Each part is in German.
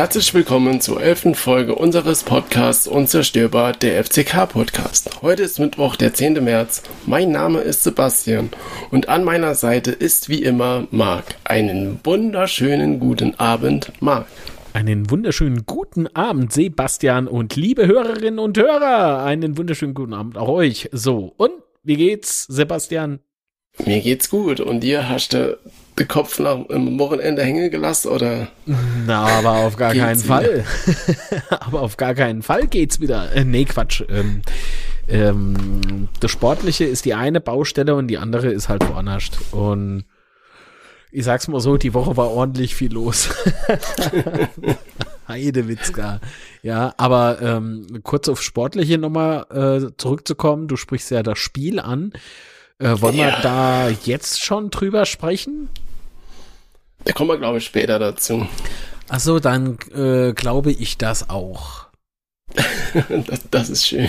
Herzlich willkommen zur elften Folge unseres Podcasts Unzerstörbar, der FCK-Podcast. Heute ist Mittwoch, der 10. März. Mein Name ist Sebastian und an meiner Seite ist wie immer Marc. Einen wunderschönen guten Abend, Marc. Einen wunderschönen guten Abend, Sebastian und liebe Hörerinnen und Hörer. Einen wunderschönen guten Abend auch euch. So, und wie geht's, Sebastian? Mir geht's gut. Und dir hast du den Kopf nach dem Wochenende hängen gelassen, oder? Na, aber auf gar keinen Fall. aber auf gar keinen Fall geht's wieder. Äh, nee, Quatsch. Ähm, ähm, das Sportliche ist die eine Baustelle und die andere ist halt woanders. Und ich sag's mal so, die Woche war ordentlich viel los. Heidewitzka. Ja, aber ähm, kurz auf Sportliche nochmal äh, zurückzukommen. Du sprichst ja das Spiel an. Äh, wollen ja. wir da jetzt schon drüber sprechen? Da kommen wir, glaube ich, später dazu. Achso, dann äh, glaube ich das auch. das, das ist schön.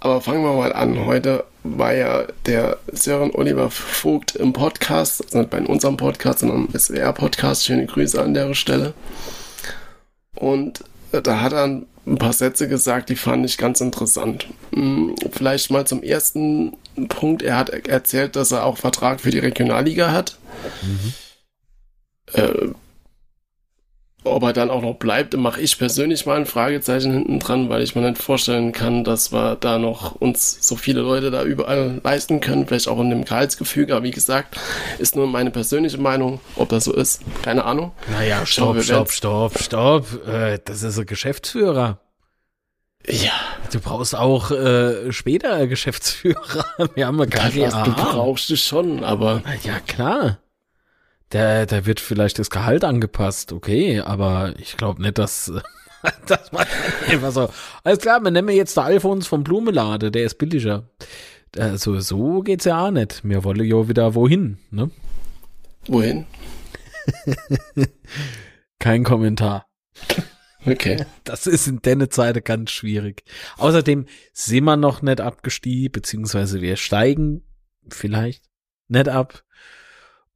Aber fangen wir mal an. Heute war ja der Sören Oliver Vogt im Podcast, also nicht bei unserem Podcast, sondern im SWR-Podcast. Schöne Grüße an der Stelle. Und da hat er ein paar Sätze gesagt, die fand ich ganz interessant. Hm, vielleicht mal zum ersten Punkt. Er hat erzählt, dass er auch Vertrag für die Regionalliga hat. Mhm. Äh, ob er dann auch noch bleibt, mache ich persönlich mal ein Fragezeichen hinten dran, weil ich mir nicht vorstellen kann, dass wir da noch uns so viele Leute da überall leisten können, vielleicht auch in dem Gehaltsgefüge, aber wie gesagt, ist nur meine persönliche Meinung, ob das so ist, keine Ahnung. Naja, stopp, stopp, stopp, stopp, äh, das ist ein Geschäftsführer. Ja. Du brauchst auch äh, später Geschäftsführer. Wir haben ja gar nicht. Du brauchst es schon, aber. Ja, klar. Der, der wird vielleicht das Gehalt angepasst, okay, aber ich glaube nicht, dass, dass man einfach so, alles klar, wir nehmen jetzt der Alfons vom Blumelade, der ist billiger. Also so geht's ja auch nicht. Wir wollen ja wieder wohin, ne? Wohin? Kein Kommentar. Okay. Das ist in der Zeit ganz schwierig. Außerdem sind wir noch nicht abgestiegen, beziehungsweise wir steigen vielleicht nicht ab.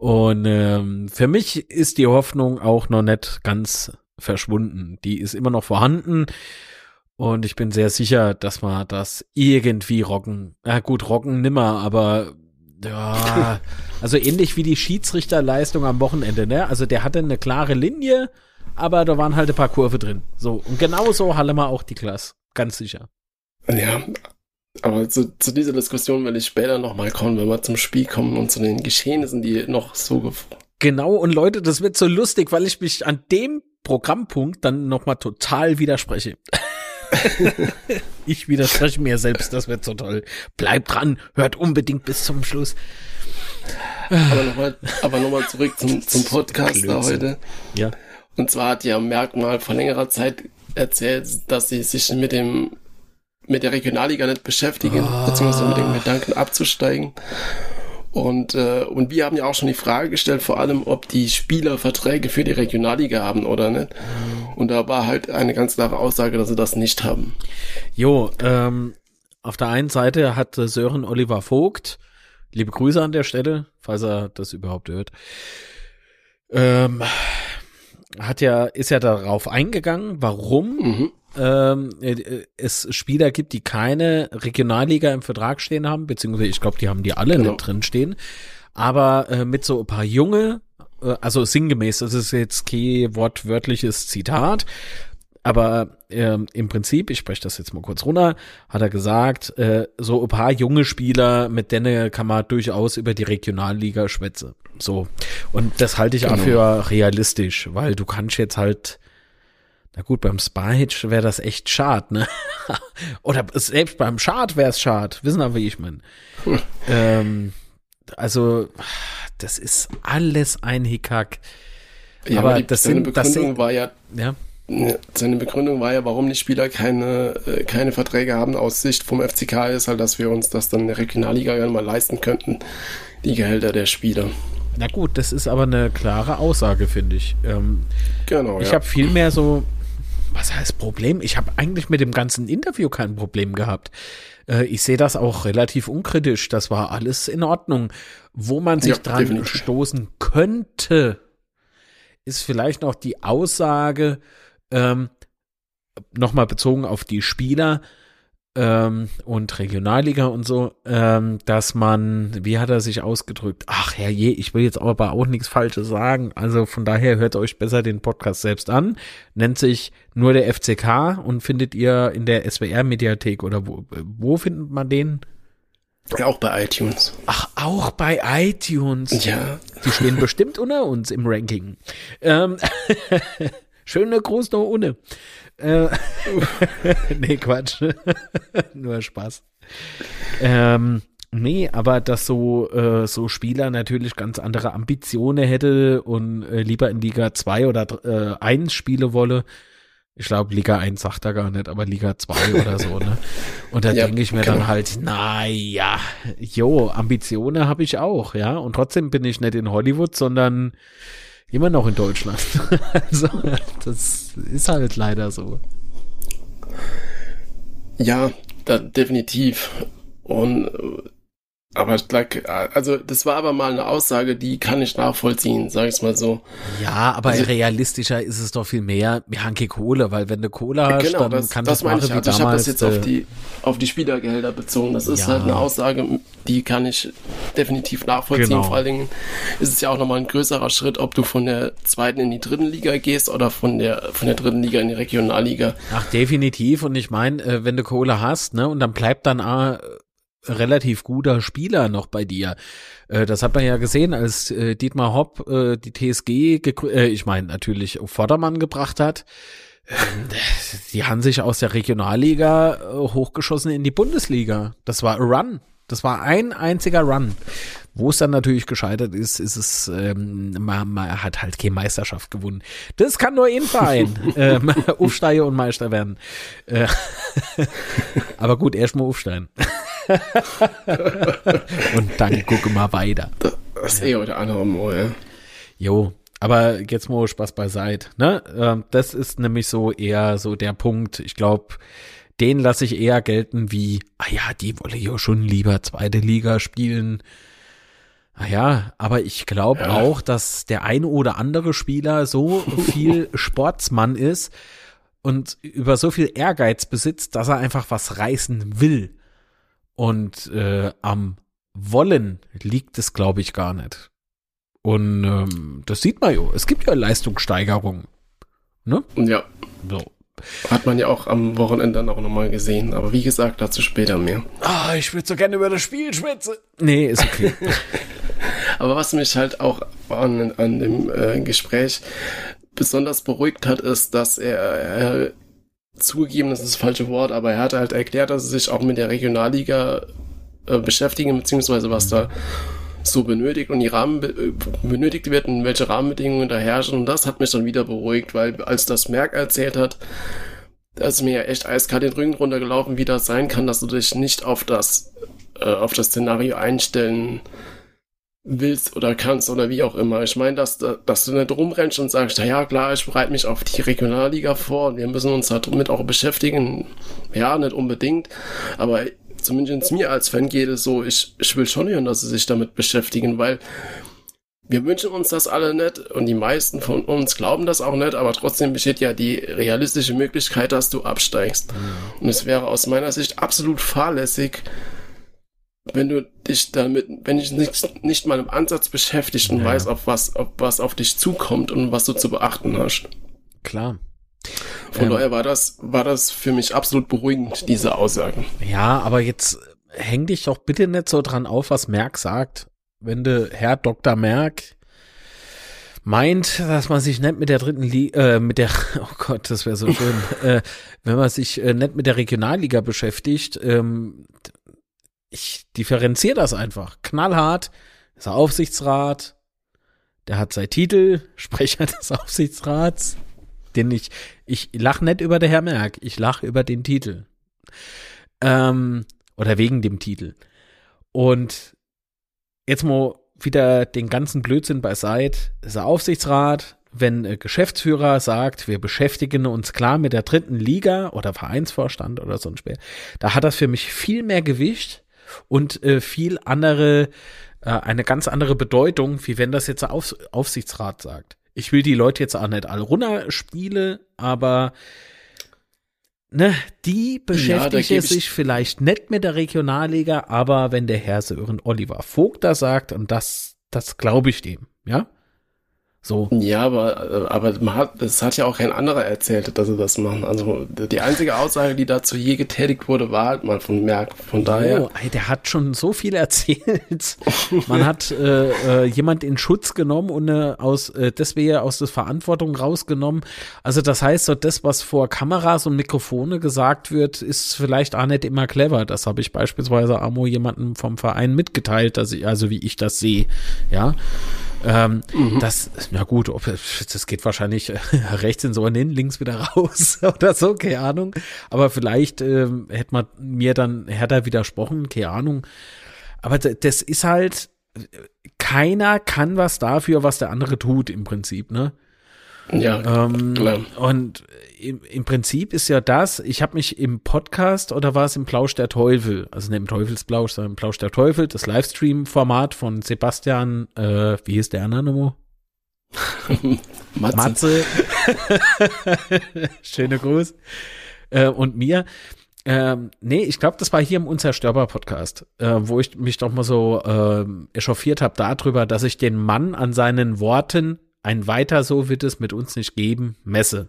Und ähm, für mich ist die Hoffnung auch noch nicht ganz verschwunden. Die ist immer noch vorhanden. Und ich bin sehr sicher, dass wir das irgendwie rocken. Ja gut, rocken nimmer, aber ja, also ähnlich wie die Schiedsrichterleistung am Wochenende, ne? Also der hatte eine klare Linie, aber da waren halt ein paar Kurve drin. So, und genau so halle wir auch die Klasse. Ganz sicher. Ja, aber zu, zu dieser Diskussion will ich später nochmal kommen, wenn wir zum Spiel kommen und zu den Geschehnissen, die noch so Genau, und Leute, das wird so lustig, weil ich mich an dem Programmpunkt dann nochmal total widerspreche. ich widerspreche mir selbst, das wird so toll. Bleibt dran, hört unbedingt bis zum Schluss. aber nochmal aber noch mal zurück zum, zum Podcast da heute. Ja. Und zwar hat ja Merkmal vor längerer Zeit erzählt, dass sie sich mit dem mit der Regionalliga nicht beschäftigen, oh. beziehungsweise mit dem Gedanken abzusteigen. Und, äh, und wir haben ja auch schon die Frage gestellt, vor allem, ob die Spieler Verträge für die Regionalliga haben oder nicht. Und da war halt eine ganz klare Aussage, dass sie das nicht haben. Jo, ähm, auf der einen Seite hat Sören Oliver Vogt, liebe Grüße an der Stelle, falls er das überhaupt hört, ähm, hat ja, ist ja darauf eingegangen, warum mhm ähm, äh, es Spieler gibt, die keine Regionalliga im Vertrag stehen haben, beziehungsweise ich glaube, die haben die alle genau. nicht drin stehen. Aber äh, mit so ein paar junge, äh, also sinngemäß, das ist jetzt kein wortwörtliches Zitat, aber äh, im Prinzip, ich spreche das jetzt mal kurz runter, hat er gesagt, äh, so ein paar junge Spieler, mit denen kann man durchaus über die Regionalliga schwätzen. So. Und das halte ich genau. auch für realistisch, weil du kannst jetzt halt na gut, beim Spahitch wäre das echt schad, ne? Oder selbst beim Schad wäre es schad. Wissen aber, wie ich meine. Hm. Ähm, also, das ist alles ein Hickhack. Ja, aber, aber das seine sind, Begründung sind, war ja, ja. Seine Begründung war ja, warum die Spieler keine, äh, keine Verträge haben aus Sicht vom FCK, ist halt, dass wir uns das dann in der Regionalliga gerne mal leisten könnten, die Gehälter der Spieler. Na gut, das ist aber eine klare Aussage, finde ich. Ähm, genau. Ich ja. habe viel mehr so was heißt Problem? Ich habe eigentlich mit dem ganzen Interview kein Problem gehabt. Äh, ich sehe das auch relativ unkritisch. Das war alles in Ordnung. Wo man sich ja, dran definitiv. stoßen könnte, ist vielleicht noch die Aussage, ähm, nochmal bezogen auf die Spieler, ähm, und Regionalliga und so, ähm, dass man, wie hat er sich ausgedrückt? Ach herrje, ich will jetzt aber auch nichts Falsches sagen. Also von daher hört euch besser den Podcast selbst an. Nennt sich nur der FCK und findet ihr in der SWR-Mediathek oder wo, wo findet man den? Ja, auch bei iTunes. Ach, auch bei iTunes. Ja. Die stehen bestimmt unter uns im Ranking. Ähm, schöne Gruß noch ohne. Äh, nee, Quatsch. Nur Spaß. Ähm, nee, aber dass so, äh, so Spieler natürlich ganz andere Ambitionen hätte und äh, lieber in Liga 2 oder äh, 1 spiele wolle. Ich glaube, Liga 1 sagt er gar nicht, aber Liga 2 oder so, ne? Und da ja, denke ich mir genau. dann halt, naja, jo, Ambitionen habe ich auch, ja. Und trotzdem bin ich nicht in Hollywood, sondern Immer noch in Deutschland. also, das ist halt leider so. Ja, da, definitiv. Und aber also das war aber mal eine Aussage, die kann ich nachvollziehen, sag ich mal so. Ja, aber also, realistischer ist es doch viel mehr Hanke Kohle, weil wenn du Kohle hast, genau, dann das, kann das, das machen ich, wie also damals. Ich habe das jetzt auf die auf die Spielergehälter bezogen. Das ist ja. halt eine Aussage, die kann ich definitiv nachvollziehen. Genau. Vor allen Dingen ist es ja auch nochmal ein größerer Schritt, ob du von der zweiten in die dritten Liga gehst oder von der von der dritten Liga in die Regionalliga. Ach, definitiv. Und ich meine, äh, wenn du Kohle hast, ne, und dann bleibt dann äh, relativ guter Spieler noch bei dir. Äh, das hat man ja gesehen, als äh, Dietmar Hopp äh, die TSG, äh, ich meine natürlich Vordermann gebracht hat. Ähm, die haben sich aus der Regionalliga äh, hochgeschossen in die Bundesliga. Das war a Run. Das war ein einziger Run. Wo es dann natürlich gescheitert ist, ist es, ähm, man, man hat halt keine Meisterschaft gewonnen. Das kann nur ein Verein. ähm, aufsteigen und Meister werden. Äh, aber gut, erstmal aufsteigen. Und dann gucken wir weiter. Das ist eh oder andere Mal, ja. Jo, aber jetzt mal Spaß beiseite. Ne? Ähm, das ist nämlich so eher so der Punkt. Ich glaube, den lasse ich eher gelten wie, ah ja, die wolle ja schon lieber zweite Liga spielen. Ah ja, aber ich glaube ja. auch, dass der eine oder andere Spieler so viel Sportsmann ist und über so viel Ehrgeiz besitzt, dass er einfach was reißen will. Und äh, am Wollen liegt es, glaube ich, gar nicht. Und ähm, das sieht man ja. Es gibt ja Leistungssteigerungen. Ne? Ja. So. Hat man ja auch am Wochenende dann auch nochmal gesehen. Aber wie gesagt, dazu später mehr. Ah, ich würde so gerne über das Spiel schwätzen. Nee, ist okay. Aber was mich halt auch an, an dem äh, Gespräch besonders beruhigt hat, ist, dass er, er zugegeben, das ist das falsche Wort, aber er hat halt erklärt, dass er sich auch mit der Regionalliga äh, beschäftigen, beziehungsweise was da so benötigt und die Rahmen äh, benötigt wird und welche Rahmenbedingungen da herrschen. Und das hat mich dann wieder beruhigt, weil als das Merck erzählt hat, da ist mir ja echt eiskalt den Rücken runtergelaufen, wie das sein kann, dass du dich nicht auf das, äh, auf das Szenario einstellen willst oder kannst oder wie auch immer. Ich meine, dass, dass du nicht rumrennst und sagst, na ja klar, ich bereite mich auf die Regionalliga vor und wir müssen uns damit auch beschäftigen. Ja, nicht unbedingt, aber zumindest mir als Fan geht es so, ich, ich will schon hören, dass sie sich damit beschäftigen, weil wir wünschen uns das alle nicht und die meisten von uns glauben das auch nicht, aber trotzdem besteht ja die realistische Möglichkeit, dass du absteigst. Mhm. Und es wäre aus meiner Sicht absolut fahrlässig, wenn du dich damit, wenn dich nicht, nicht mal im Ansatz beschäftigt und ja. weißt, auf was, auf was auf dich zukommt und was du zu beachten hast. Klar. Von ähm, daher war das, war das für mich absolut beruhigend, diese Aussagen. Ja, aber jetzt häng dich doch bitte nicht so dran auf, was Merck sagt. Wenn du Herr Dr. Merck meint, dass man sich nicht mit der dritten Liga, äh, mit der, oh Gott, das wäre so schön, äh, wenn man sich äh, nicht mit der Regionalliga beschäftigt, ähm, ich differenziere das einfach. Knallhart ist der Aufsichtsrat, der hat sein Titel, Sprecher des Aufsichtsrats, den ich, ich lach nicht über der Herr Merck, ich lach über den Titel. Ähm, oder wegen dem Titel. Und jetzt mal wieder den ganzen Blödsinn beiseite. ist der Aufsichtsrat, wenn ein Geschäftsführer sagt, wir beschäftigen uns klar mit der dritten Liga oder Vereinsvorstand oder so ein Spiel, da hat das für mich viel mehr Gewicht, und äh, viel andere, äh, eine ganz andere Bedeutung, wie wenn das jetzt der Auf Aufsichtsrat sagt. Ich will die Leute jetzt auch nicht alle runterspielen, aber ne, die beschäftigen ja, sich vielleicht nicht mit der Regionalliga, aber wenn der Herr Sören Oliver Vogt da sagt, und das, das glaube ich dem, ja, so. Ja, aber, aber man hat, es hat ja auch kein anderer erzählt, dass sie das machen. Also die einzige Aussage, die dazu je getätigt wurde, war halt mal von Merck. Von daher. Oh, der hat schon so viel erzählt. man hat äh, äh, jemand in Schutz genommen und äh, aus äh, deswegen aus der Verantwortung rausgenommen. Also das heißt, so das, was vor Kameras und Mikrofone gesagt wird, ist vielleicht auch nicht immer clever. Das habe ich beispielsweise Amo jemandem vom Verein mitgeteilt, dass ich, also wie ich das sehe. Ja. Ähm, mhm. Das, na gut, ob, das geht wahrscheinlich äh, rechts ins Ohr hin, links wieder raus oder so, keine Ahnung. Aber vielleicht ähm, hätte man mir dann härter widersprochen, keine Ahnung. Aber das ist halt, keiner kann was dafür, was der andere tut, im Prinzip, ne? Ja, ähm, klar. Und im, im Prinzip ist ja das, ich habe mich im Podcast oder war es im Plausch der Teufel, also nicht im Teufelsplausch, sondern im Plausch der Teufel, das Livestream-Format von Sebastian, äh, wie ist der andere? Matze. Matze. Schöner Gruß. Äh, und mir. Ähm, nee, ich glaube, das war hier im Unzerstörbar-Podcast, äh, wo ich mich doch mal so äh, echauffiert habe darüber, dass ich den Mann an seinen Worten ein weiter so wird es mit uns nicht geben, messe.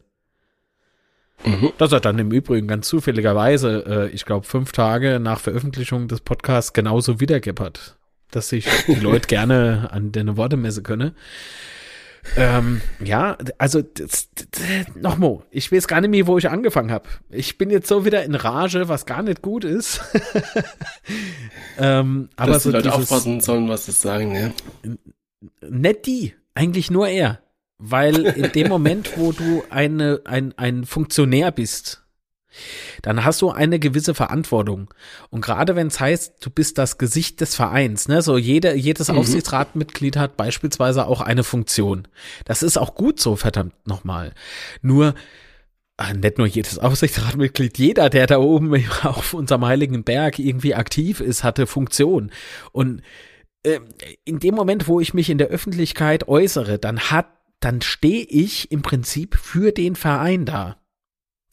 Mhm. Das hat dann im Übrigen ganz zufälligerweise, äh, ich glaube, fünf Tage nach Veröffentlichung des Podcasts genauso wiedergeppert, dass sich die Leute gerne an deine Worte messe könne. Ähm, ja, also nochmal, ich weiß gar nicht mehr, wo ich angefangen habe. Ich bin jetzt so wieder in Rage, was gar nicht gut ist. ähm, aber Dass so die Leute dieses, aufpassen sollen, was sie sagen, ne? Nicht die. Eigentlich nur er. Weil in dem Moment, wo du eine, ein, ein Funktionär bist, dann hast du eine gewisse Verantwortung. Und gerade wenn es heißt, du bist das Gesicht des Vereins, ne, so jeder, jedes mhm. Aufsichtsratmitglied hat beispielsweise auch eine Funktion. Das ist auch gut so, verdammt nochmal. Nur, ach, nicht nur jedes Aufsichtsratmitglied, jeder, der da oben auf unserem heiligen Berg irgendwie aktiv ist, hatte Funktion. Und äh, in dem Moment, wo ich mich in der Öffentlichkeit äußere, dann hat, dann stehe ich im Prinzip für den Verein da.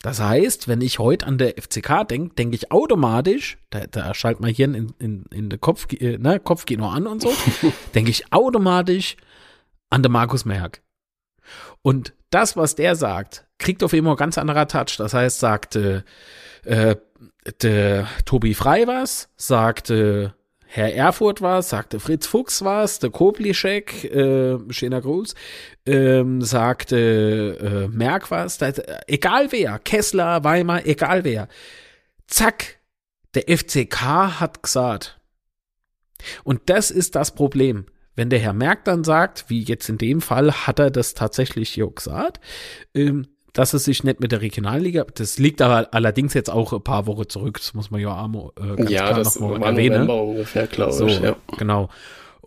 Das heißt, wenn ich heute an der FCK denke, denke ich automatisch, da, da schaltet man hier in, in, in der Kopf, äh, ne, Kopfkino an und so, denke ich automatisch an den Markus Merck. Und das, was der sagt, kriegt auf immer ganz anderer Touch. Das heißt, sagt äh, äh, der Tobi Frei was, sagt äh, Herr Erfurt war sagte Fritz Fuchs war der Koblischek, äh, schöner Gruß, ähm, sagte äh, Merck was, egal wer, Kessler, Weimar, egal wer. Zack, der FCK hat gesagt. Und das ist das Problem. Wenn der Herr Merck dann sagt, wie jetzt in dem Fall, hat er das tatsächlich jo gesagt, ähm, dass es sich nicht mit der Regionalliga, das liegt aber allerdings jetzt auch ein paar Wochen zurück, das muss man ja auch äh, ganz ja, klar das noch mal erwähnen. November ungefähr, glaube so, ich. Ja. Genau.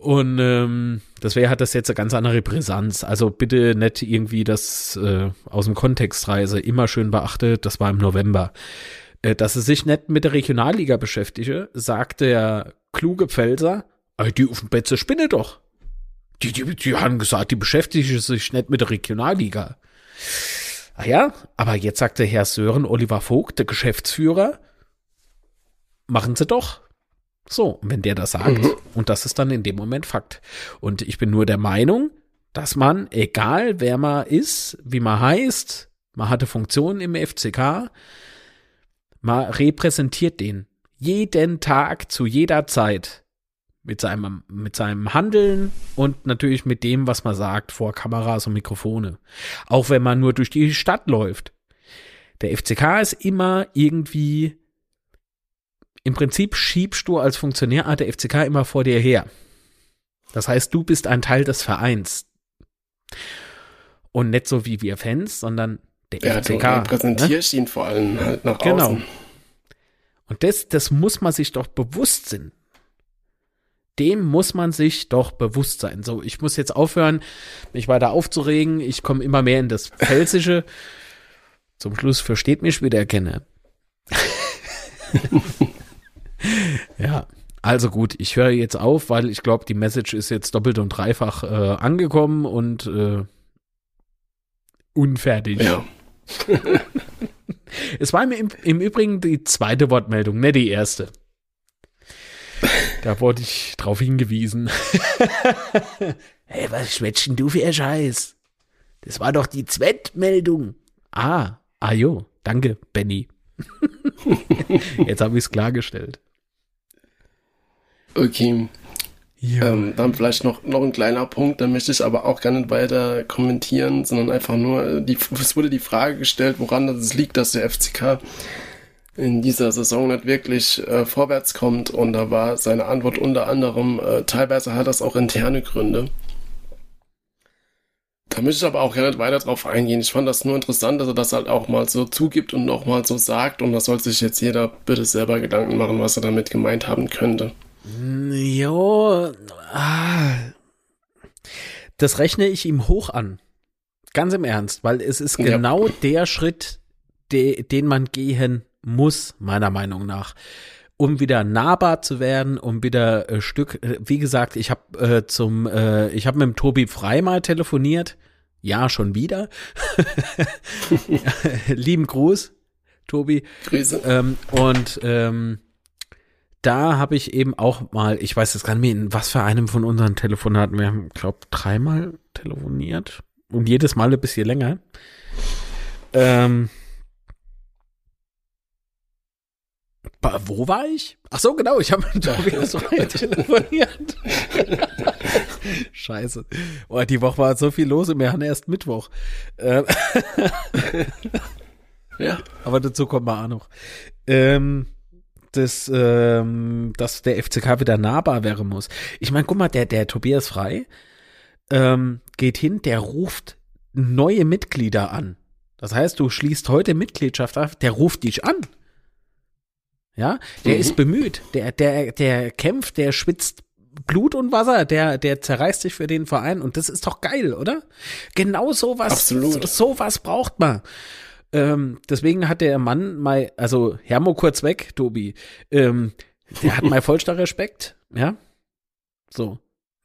Und ähm, deswegen hat das jetzt eine ganz andere Brisanz. Also bitte nicht irgendwie das äh, aus dem Kontext reise, immer schön beachtet, das war im November. Äh, dass es sich nicht mit der Regionalliga beschäftige, sagt der kluge Pfälzer, die auf dem Betze spinne doch. Die, die, die haben gesagt, die beschäftigen sich nicht mit der Regionalliga. Ah ja, aber jetzt sagte Herr Sören Oliver Vogt, der Geschäftsführer, machen Sie doch. So, und wenn der das sagt, mhm. und das ist dann in dem Moment Fakt. Und ich bin nur der Meinung, dass man, egal wer man ist, wie man heißt, man hatte Funktionen im FCK, man repräsentiert den jeden Tag zu jeder Zeit mit seinem, mit seinem Handeln und natürlich mit dem, was man sagt vor Kameras und Mikrofone. Auch wenn man nur durch die Stadt läuft. Der FCK ist immer irgendwie, im Prinzip schiebst du als Funktionär ah, der FCK immer vor dir her. Das heißt, du bist ein Teil des Vereins. Und nicht so wie wir Fans, sondern der ja, FCK. Du repräsentierst ne? ihn vor allem halt nach genau. außen. Genau. Und das, das muss man sich doch bewusst sein dem muss man sich doch bewusst sein. So, ich muss jetzt aufhören, mich weiter aufzuregen. Ich komme immer mehr in das Pfälzische. Zum Schluss versteht mich wieder kenne. ja, also gut, ich höre jetzt auf, weil ich glaube, die Message ist jetzt doppelt und dreifach äh, angekommen und äh, unfertig. Ja. es war im, im Übrigen die zweite Wortmeldung, ne die erste. Da wurde ich drauf hingewiesen. hey, was schwätschen du für ein Scheiß? Das war doch die Zweitmeldung. Ah, ah jo, danke, Benny. Jetzt habe ich es klargestellt. Okay. Ähm, dann vielleicht noch, noch ein kleiner Punkt, da möchte ich aber auch gar nicht weiter kommentieren, sondern einfach nur, die, es wurde die Frage gestellt, woran es liegt, dass der FCK in dieser Saison nicht wirklich äh, vorwärts kommt. Und da war seine Antwort unter anderem, äh, teilweise hat das auch interne Gründe. Da möchte ich aber auch gar nicht weiter drauf eingehen. Ich fand das nur interessant, dass er das halt auch mal so zugibt und auch mal so sagt. Und da soll sich jetzt jeder bitte selber Gedanken machen, was er damit gemeint haben könnte. Jo, ah, das rechne ich ihm hoch an. Ganz im Ernst, weil es ist genau ja. der Schritt, de, den man gehen muss, meiner Meinung nach, um wieder nahbar zu werden, um wieder äh, Stück. Äh, wie gesagt, ich habe äh, zum, äh, ich habe mit dem Tobi Frei mal telefoniert. Ja, schon wieder. Lieben Gruß, Tobi. Grüße. Ähm, und ähm, da habe ich eben auch mal, ich weiß jetzt gar nicht mehr, in was für einem von unseren Telefonaten, wir haben, glaube dreimal telefoniert und jedes Mal ein bisschen länger. Ähm, wo war ich? Ach so, genau, ich habe mit Tobias telefoniert. Scheiße. Oh, die Woche war so viel los und wir haben erst Mittwoch. Ähm, ja. Aber dazu kommen wir auch noch. Ähm, dass, ähm, dass der FCK wieder nahbar wäre muss. Ich meine, guck mal, der, der Tobias Frei ähm, geht hin, der ruft neue Mitglieder an. Das heißt, du schließt heute Mitgliedschaft auf, der ruft dich an. Ja, der mhm. ist bemüht, der, der, der kämpft, der schwitzt Blut und Wasser, der, der zerreißt sich für den Verein und das ist doch geil, oder? Genau sowas, Absolut. so, sowas braucht man. Ähm, deswegen hat der Mann mal, also Hermo kurz weg, Tobi, ähm, der hat mal vollster Respekt, ja. So.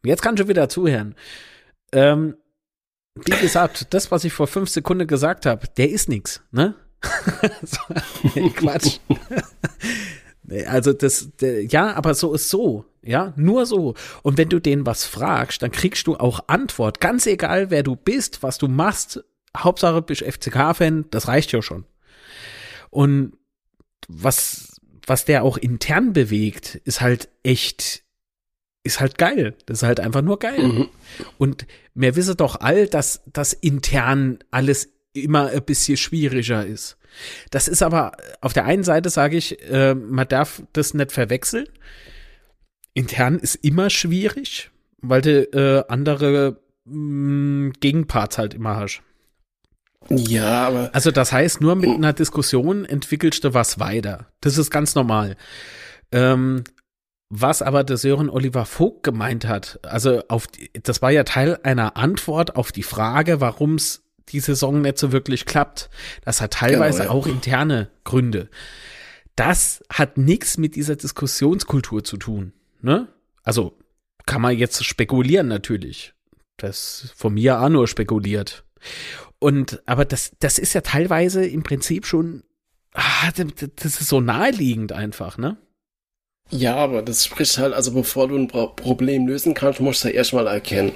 Jetzt kannst du wieder zuhören. Ähm, wie gesagt, das, was ich vor fünf Sekunden gesagt habe, der ist nix, ne? so, nee, Quatsch. also das, der, ja, aber so ist so, ja, nur so. Und wenn du denen was fragst, dann kriegst du auch Antwort, ganz egal, wer du bist, was du machst, Hauptsache bist FCK-Fan, das reicht ja schon. Und was, was der auch intern bewegt, ist halt echt, ist halt geil. Das ist halt einfach nur geil. Mhm. Und wir wissen doch all, dass das intern alles immer ein bisschen schwieriger ist. Das ist aber, auf der einen Seite sage ich, äh, man darf das nicht verwechseln. Intern ist immer schwierig, weil du äh, andere mh, mm, Gegenparts halt immer hast. Ja, aber. Also das heißt, nur mit einer Diskussion entwickelst du was weiter. Das ist ganz normal. Ähm, was aber der Sören Oliver Vogt gemeint hat, also auf die, das war ja Teil einer Antwort auf die Frage, warum es die Saison nicht so wirklich klappt. Das hat teilweise genau, ja. auch interne Gründe. Das hat nichts mit dieser Diskussionskultur zu tun. Ne? Also kann man jetzt spekulieren natürlich. Das von mir auch nur spekuliert. Und, aber das, das ist ja teilweise im Prinzip schon, ah, das ist so naheliegend einfach, ne? Ja, aber das spricht halt, also bevor du ein Problem lösen kannst, musst du ja erstmal erkennen.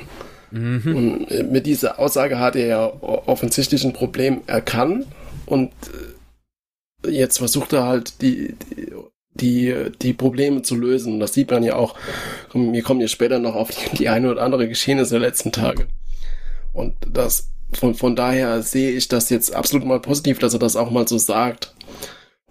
Mhm. Und äh, mit dieser Aussage hat er ja offensichtlich ein Problem erkannt und äh, jetzt versucht er halt die, die, die, Probleme zu lösen. Und das sieht man ja auch. Wir kommen ja später noch auf die, die eine oder andere Geschehnisse der letzten Tage. Und das von, von daher sehe ich das jetzt absolut mal positiv, dass er das auch mal so sagt.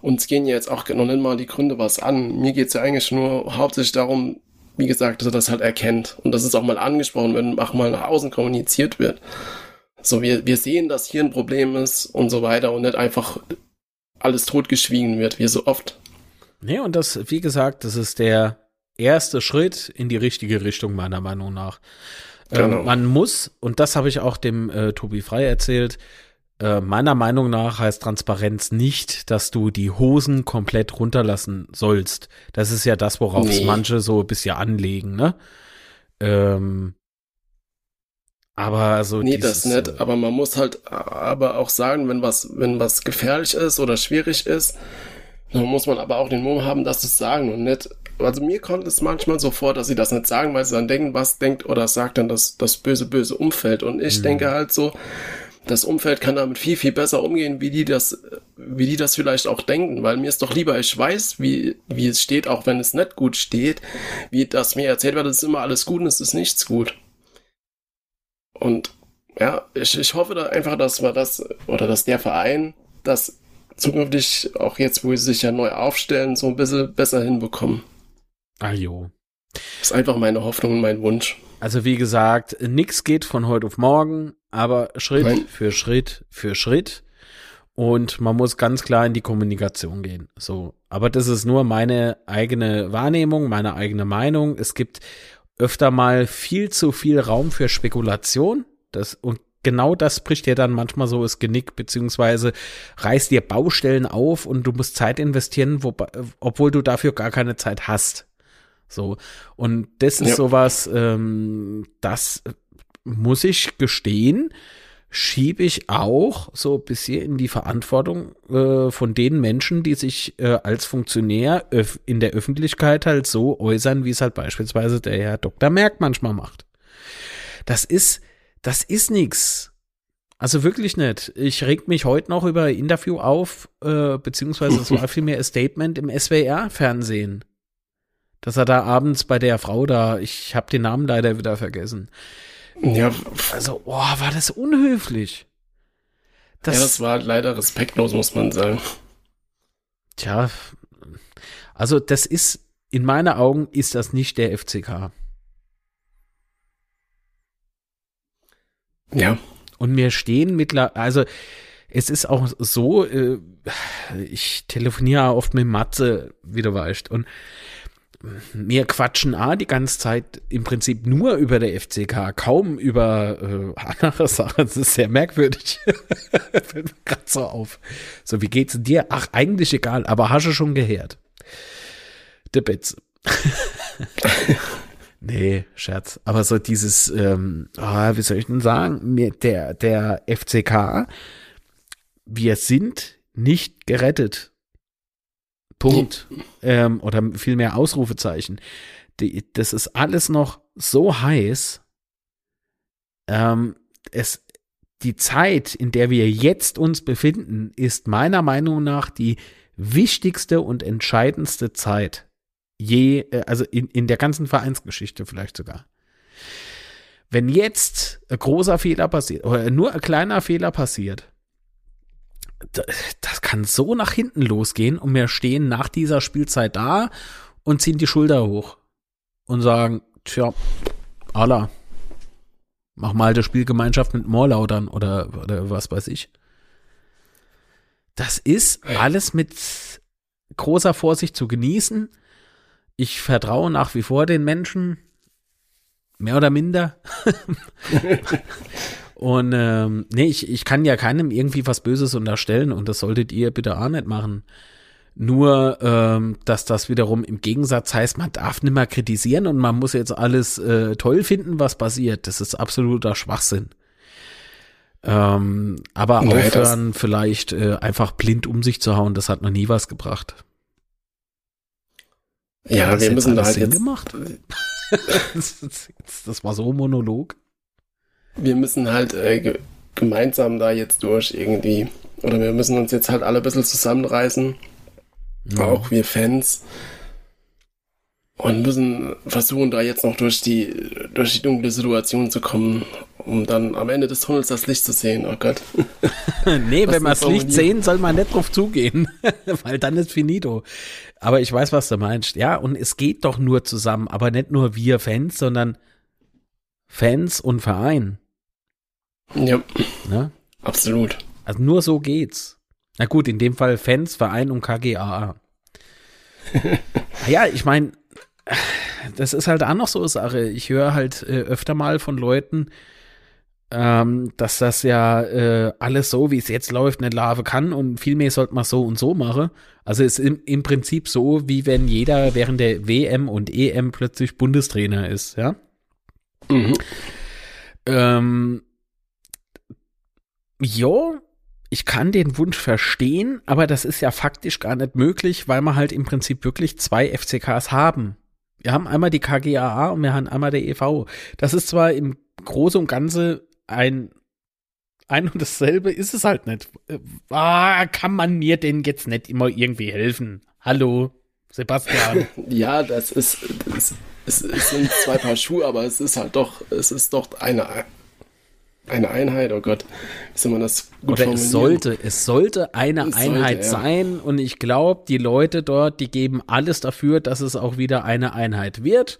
Uns gehen ja jetzt auch noch nicht mal die Gründe was an. Mir geht's ja eigentlich nur hauptsächlich darum, wie gesagt, dass er das halt erkennt und dass es auch mal angesprochen wird und auch mal nach außen kommuniziert wird. So, wir, wir sehen, dass hier ein Problem ist und so weiter und nicht einfach alles totgeschwiegen wird, wie so oft. Nee, und das, wie gesagt, das ist der erste Schritt in die richtige Richtung, meiner Meinung nach. Ähm, genau. Ähm, man muss, und das habe ich auch dem äh, Tobi Frei erzählt, äh, meiner Meinung nach heißt Transparenz nicht, dass du die Hosen komplett runterlassen sollst. Das ist ja das, worauf nee. manche so ein bisschen anlegen, ne? Ähm, Aber so Nee, das nicht, aber man muss halt aber auch sagen, wenn was, wenn was gefährlich ist oder schwierig ist, dann muss man aber auch den Mumm haben, das zu sagen und nicht. Also mir kommt es manchmal so vor, dass sie das nicht sagen, weil sie dann denken, was denkt oder sagt dann das, das böse, böse Umfeld. Und ich mhm. denke halt so, das Umfeld kann damit viel, viel besser umgehen, wie die das, wie die das vielleicht auch denken, weil mir ist doch lieber, ich weiß, wie, wie es steht, auch wenn es nicht gut steht, wie das mir erzählt wird, es ist immer alles gut und es ist nichts gut. Und ja, ich, ich hoffe da einfach, dass wir das, oder dass der Verein das zukünftig, auch jetzt, wo sie sich ja neu aufstellen, so ein bisschen besser hinbekommen. Ah jo. Ist einfach meine Hoffnung und mein Wunsch. Also wie gesagt, nichts geht von heute auf morgen, aber Schritt Nein. für Schritt für Schritt. Und man muss ganz klar in die Kommunikation gehen. So. Aber das ist nur meine eigene Wahrnehmung, meine eigene Meinung. Es gibt öfter mal viel zu viel Raum für Spekulation. Das, und genau das bricht dir dann manchmal so das Genick, beziehungsweise reißt dir Baustellen auf und du musst Zeit investieren, wo, obwohl du dafür gar keine Zeit hast. So. Und das ist ja. sowas, ähm, das muss ich gestehen, schiebe ich auch so ein bisschen in die Verantwortung äh, von den Menschen, die sich äh, als Funktionär in der Öffentlichkeit halt so äußern, wie es halt beispielsweise der Herr Dr. Merck manchmal macht. Das ist, das ist nix. Also wirklich nicht. Ich reg mich heute noch über ein Interview auf, äh, beziehungsweise es war vielmehr ein Statement im SWR-Fernsehen. Dass er da abends bei der Frau da, ich habe den Namen leider wieder vergessen. Ja. Also, oh, war das unhöflich. Das, ja, das war leider respektlos, muss man sagen. Tja, also das ist, in meinen Augen ist das nicht der FCK. Ja. Und mir stehen mittlerweile, also es ist auch so, äh, ich telefoniere oft mit Matze, wie du weißt, und wir quatschen A die ganze Zeit im Prinzip nur über der FCK, kaum über äh, andere Sachen. Das ist sehr merkwürdig. Fällt mir gerade so auf. So, wie geht's dir? Ach, eigentlich egal, aber hast du schon gehört? Der Betz. Nee, Scherz. Aber so dieses, ähm, oh, wie soll ich denn sagen, der, der FCK, wir sind nicht gerettet. Punkt. Ähm, oder vielmehr Ausrufezeichen. Die, das ist alles noch so heiß. Ähm, es, die Zeit, in der wir jetzt uns befinden, ist meiner Meinung nach die wichtigste und entscheidendste Zeit je, äh, also in, in der ganzen Vereinsgeschichte vielleicht sogar. Wenn jetzt ein großer Fehler passiert oder nur ein kleiner Fehler passiert, das kann so nach hinten losgehen und wir stehen nach dieser Spielzeit da und ziehen die Schulter hoch und sagen, tja, Allah, mach mal die Spielgemeinschaft mit Morlaudern oder, oder was weiß ich. Das ist alles mit großer Vorsicht zu genießen ich vertraue nach wie vor den Menschen, mehr oder minder. und ähm, nee, ich, ich kann ja keinem irgendwie was Böses unterstellen und das solltet ihr bitte auch nicht machen. Nur, ähm, dass das wiederum im Gegensatz heißt, man darf nicht mehr kritisieren und man muss jetzt alles äh, toll finden, was passiert. Das ist absoluter Schwachsinn. Ähm, aber nee, aufhören, vielleicht äh, einfach blind um sich zu hauen, das hat noch nie was gebracht. Ja, wir müssen da halt Sinn jetzt gemacht. das war so Monolog. Wir müssen halt äh, gemeinsam da jetzt durch irgendwie. Oder wir müssen uns jetzt halt alle ein bisschen zusammenreißen. Ja. Auch wir Fans. Und müssen versuchen, da jetzt noch durch die, durch die dunkle Situation zu kommen, um dann am Ende des Tunnels das Licht zu sehen. Oh Gott. nee, wenn wir das Licht sehen, soll man nicht drauf zugehen, weil dann ist finito. Aber ich weiß, was du meinst. Ja, und es geht doch nur zusammen, aber nicht nur wir Fans, sondern Fans und Verein. Ja. Ne? Absolut. Also nur so geht's. Na gut, in dem Fall Fans, Verein und KGAA. ja, ich meine, das ist halt auch noch so eine Sache. Ich höre halt äh, öfter mal von Leuten, ähm, dass das ja äh, alles so, wie es jetzt läuft, nicht laufen kann und vielmehr sollte man so und so machen. Also es ist im, im Prinzip so, wie wenn jeder während der WM und EM plötzlich Bundestrainer ist, ja. Mhm. Ähm, jo, ich kann den Wunsch verstehen, aber das ist ja faktisch gar nicht möglich, weil wir halt im Prinzip wirklich zwei FCKs haben. Wir haben einmal die KGAA und wir haben einmal der EV. Das ist zwar im Großen und Ganzen ein ein und dasselbe ist es halt nicht. Äh, ah, kann man mir denn jetzt nicht immer irgendwie helfen? Hallo, Sebastian. ja, das ist, das, es, es sind zwei Paar Schuhe, aber es ist halt doch, es ist doch eine, eine Einheit. Oh Gott, wie soll man das gut Oder es sollte, es sollte eine es Einheit sollte, ja. sein und ich glaube, die Leute dort, die geben alles dafür, dass es auch wieder eine Einheit wird.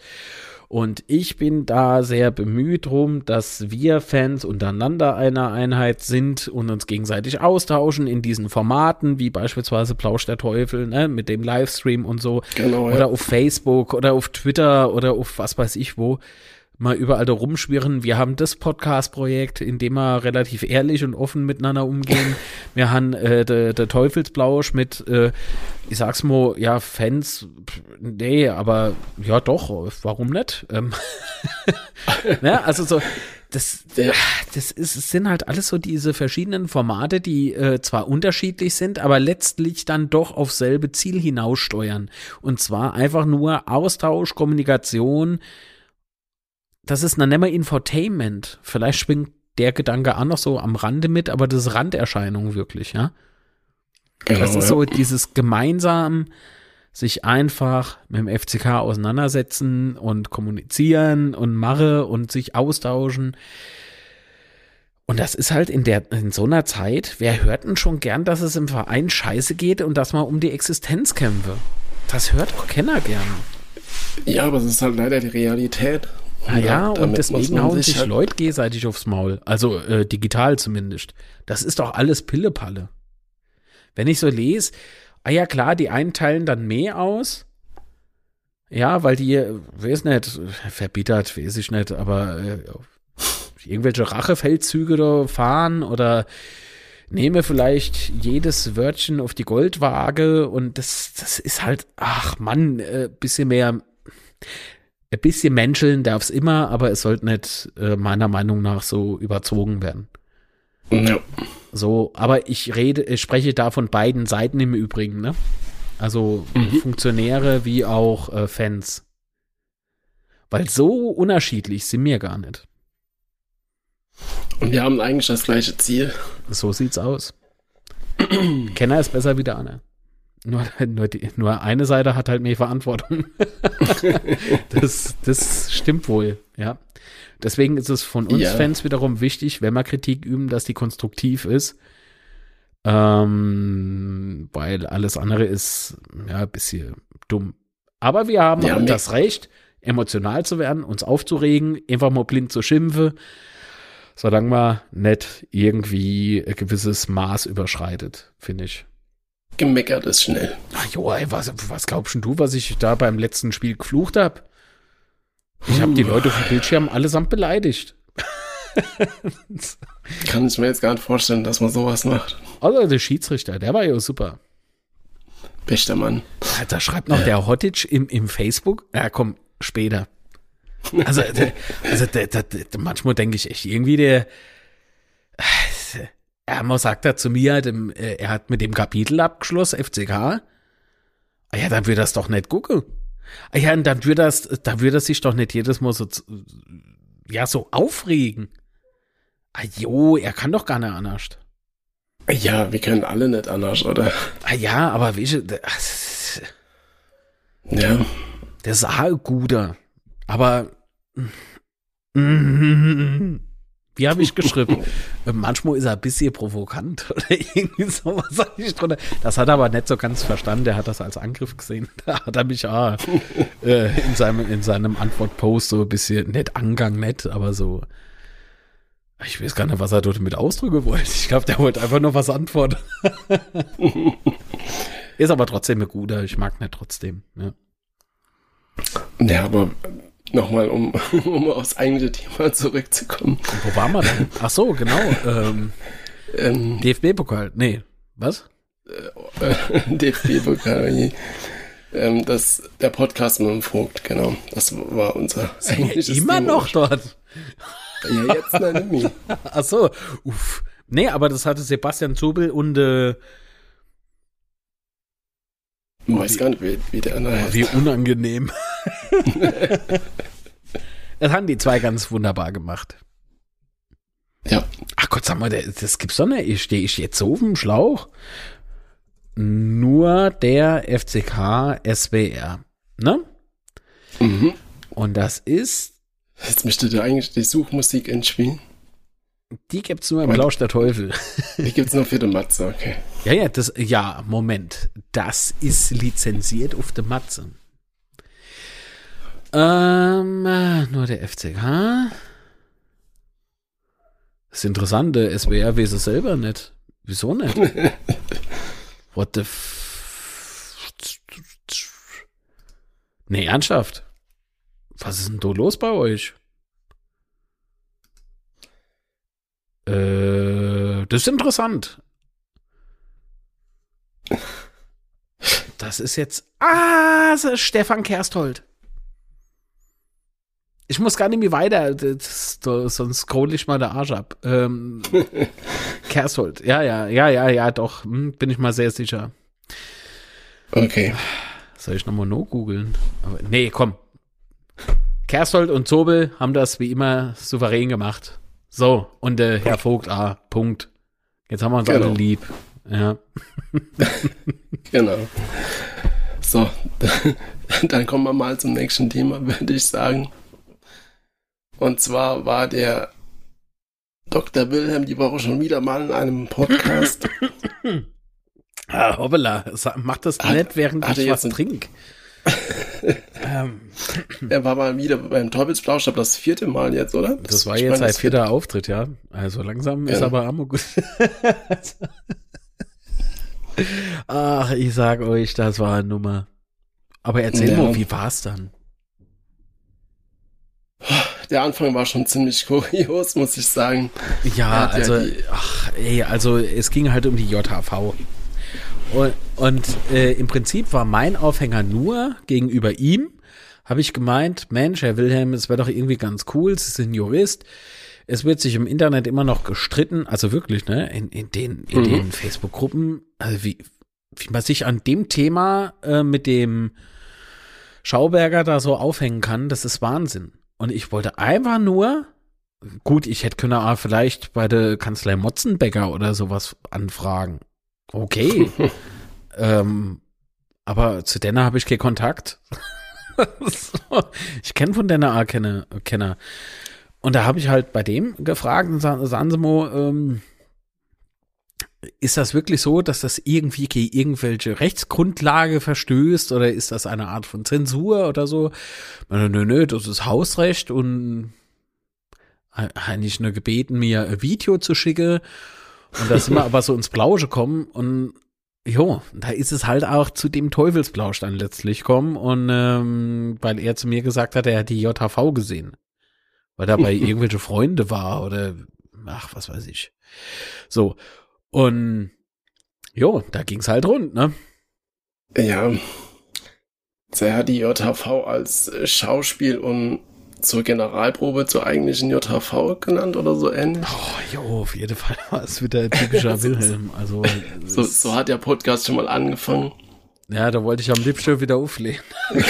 Und ich bin da sehr bemüht drum, dass wir Fans untereinander einer Einheit sind und uns gegenseitig austauschen in diesen Formaten, wie beispielsweise Plausch der Teufel, ne, mit dem Livestream und so. Genau, oder ja. auf Facebook oder auf Twitter oder auf was weiß ich wo mal überall da rumschwirren. Wir haben das Podcast-Projekt, in dem wir relativ ehrlich und offen miteinander umgehen. Wir haben äh, der de Teufelsblausch mit, äh, ich sag's mal, ja, Fans, nee, aber ja doch, warum nicht? Ähm ne? Also so, das, das ist, sind halt alles so diese verschiedenen Formate, die äh, zwar unterschiedlich sind, aber letztlich dann doch auf selbe Ziel hinaussteuern. Und zwar einfach nur Austausch, Kommunikation, das ist, dann wir Infotainment. Vielleicht schwingt der Gedanke auch noch so am Rande mit, aber das ist Randerscheinung wirklich, ja. Genau, das ist so dieses gemeinsam sich einfach mit dem FCK auseinandersetzen und kommunizieren und mache und sich austauschen. Und das ist halt in der, in so einer Zeit, wer hört denn schon gern, dass es im Verein scheiße geht und dass man um die Existenz kämpfe? Das hört auch Kenner gern. Ja, aber es ist halt leider die Realität. Naja, und, und deswegen hauen sich halt Leute gegenseitig aufs Maul. Also äh, digital zumindest. Das ist doch alles Pillepalle. Wenn ich so lese, ah ja klar, die einen teilen dann mehr aus. Ja, weil die, weiß nicht, verbittert, weiß ich nicht, aber äh, irgendwelche Rachefeldzüge da fahren oder nehme vielleicht jedes Wörtchen auf die Goldwaage und das, das ist halt, ach Mann, äh, bisschen mehr ein bisschen menscheln darf es immer, aber es sollte nicht äh, meiner Meinung nach so überzogen werden. Ja. So, aber ich rede, ich spreche da von beiden Seiten im Übrigen, ne? Also mhm. Funktionäre wie auch äh, Fans. Weil so unterschiedlich sind wir gar nicht. Und wir haben eigentlich das gleiche Ziel. So sieht's aus. Kenner ist besser wie der andere. Nur, nur, die, nur eine Seite hat halt mehr Verantwortung. das, das stimmt wohl, ja. Deswegen ist es von uns ja. Fans wiederum wichtig, wenn wir Kritik üben, dass die konstruktiv ist. Ähm, weil alles andere ist ja ein bisschen dumm. Aber wir haben ja, das Recht, emotional zu werden, uns aufzuregen, einfach mal blind zu schimpfen, solange man nicht irgendwie ein gewisses Maß überschreitet, finde ich. Gemeckert ist schnell. Ach jo, ey, was, was glaubst du, was ich da beim letzten Spiel geflucht habe? Ich habe die Leute dem Bildschirm allesamt beleidigt. Kann ich mir jetzt gar nicht vorstellen, dass man sowas macht. Also der Schiedsrichter, der war ja super. Bester Mann. Da schreibt noch der Hottage im, im Facebook. Ja, komm, später. Also, also der, der, der, manchmal denke ich echt irgendwie, der, er sagt er zu mir, äh, er hat mit dem Kapitel abgeschlossen, FCK. Ah ja, dann wird das doch nicht gucken. Ah ja, und dann wird das, dann wird das sich doch nicht jedes Mal so, ja, so aufregen. Ah jo, er kann doch gar nicht anders. Ja, wir können alle nicht anders, oder? Ah ja, aber wie ja. Der ist auch guter. Aber mm, wie habe ich geschrieben? Äh, manchmal ist er ein bisschen provokant oder irgendwie sowas sag ich drunter. Das hat er aber nicht so ganz verstanden. Der hat das als Angriff gesehen. Da hat er mich auch äh, in seinem, in seinem Antwortpost so ein bisschen, nicht Angang, nett, aber so. Ich weiß gar nicht, was er dort mit ausdrücken wollte. Ich glaube, der wollte einfach nur was antworten. ist aber trotzdem ein guter. Ich mag nicht trotzdem. Ja. Ja, aber nochmal, um, um aufs eigentliche Thema zurückzukommen. Wo waren wir denn? Ach so, genau. Ähm, ähm, DFB-Pokal. Nee, was? Äh, DFB-Pokal. ähm, das, der Podcast mit dem Vogt, genau. Das war unser eigentliches Immer Thema. noch dort. Ja, jetzt nein, nie. Ach so, uff. Nee, aber das hatte Sebastian Zobel und äh, Ich weiß gar nicht, wie, wie der andere heißt. wie unangenehm. das haben die zwei ganz wunderbar gemacht. Ja, Ach Gott, sag mal, das gibt's doch nicht. Ich stehe ich jetzt so auf dem Schlauch. Nur der FCK SWR. Ne? mhm. Und das ist, Jetzt müsste da eigentlich die Suchmusik entspielen. Die gibt's nur im Lausch der Teufel. Die gibt's nur für den Matze, okay. Ja, ja, das, ja, Moment. Das ist lizenziert auf der Matze. Ähm, äh, nur der FCK. Das ist interessant, der SWR weiß es selber nicht. Wieso nicht? What the f Nee, ernsthaft. Was ist denn da los bei euch? Äh, das ist interessant. Das ist jetzt. Ah, das ist Stefan Kersthold. Ich muss gar nicht mehr weiter, das, das, sonst scroll ich mal der Arsch ab. Ähm, Kersthold, ja, ja, ja, ja, ja, doch, hm, bin ich mal sehr sicher. Okay. Soll ich nochmal no googeln? Nee, komm. Kersthold und Zobel haben das wie immer souverän gemacht. So, und äh, Herr Vogt, ah, Punkt. Jetzt haben wir uns Genau. alle lieb. Ja. Genau. So, dann kommen wir mal zum nächsten Thema, würde ich sagen. Und zwar war der Dr. Wilhelm die Woche schon wieder mal in einem Podcast. Ah, hoppala, mach das nicht, während ich was trinke. ähm, er war mal wieder beim Teufelsplausch, ich glaube das vierte Mal jetzt, oder? das war Ich jetzt sein das vierte. vierter Auftritt, ja. Also langsam ist Ja. aber Amok. Ach, ich sag euch, das war eine Nummer. Aber erzähl Ja. mal, wie war's dann? Der Anfang war schon ziemlich kurios, muss ich sagen. Ja, ja also, die- ach, ey, also es ging halt um die JHV. Und, und äh, im Prinzip war mein Aufhänger nur gegenüber ihm, habe ich gemeint, Mensch, Herr Wilhelm, es wäre doch irgendwie ganz cool, Sie sind Jurist. Es wird sich im Internet immer noch gestritten, also wirklich, ne, in, in den, in Mhm. den Facebook-Gruppen, also wie, wie man sich an dem Thema äh, mit dem Schauberger da so aufhängen kann, das ist Wahnsinn. Und ich wollte einfach nur, gut, ich hätte können auch vielleicht bei der Kanzlei Motzenbecker oder sowas anfragen. Okay. ähm, aber zu Denner habe ich keinen Kontakt. Ich kenne von Denner auch keine Kenner. Und da habe ich halt bei dem gefragt und sa- sagen Sie mal, ähm, ist das wirklich so, dass das irgendwie gegen irgendwelche Rechtsgrundlage verstößt oder ist das eine Art von Zensur oder so? Nö, nö, nö, das ist Hausrecht und eigentlich nur gebeten, mir ein Video zu schicken. Und da sind wir aber so ins Blaue gekommen und jo, da ist es halt auch zu dem Teufelsblausch dann letztlich gekommen und ähm, weil er zu mir gesagt hat, er hat die JHV gesehen. Weil da bei irgendwelche Freunde war oder ach, was weiß ich. So. Und jo, da ging's halt rund, ne? Ja. Er hat die JHV als äh, Schauspiel und zur Generalprobe zur eigentlichen JHV genannt oder so ähnlich. Oh, jo, auf jeden Fall war es wieder ein typischer Wilhelm. Also So, so hat der Podcast schon mal angefangen. Ja, da wollte ich am liebsten wieder auflehnen.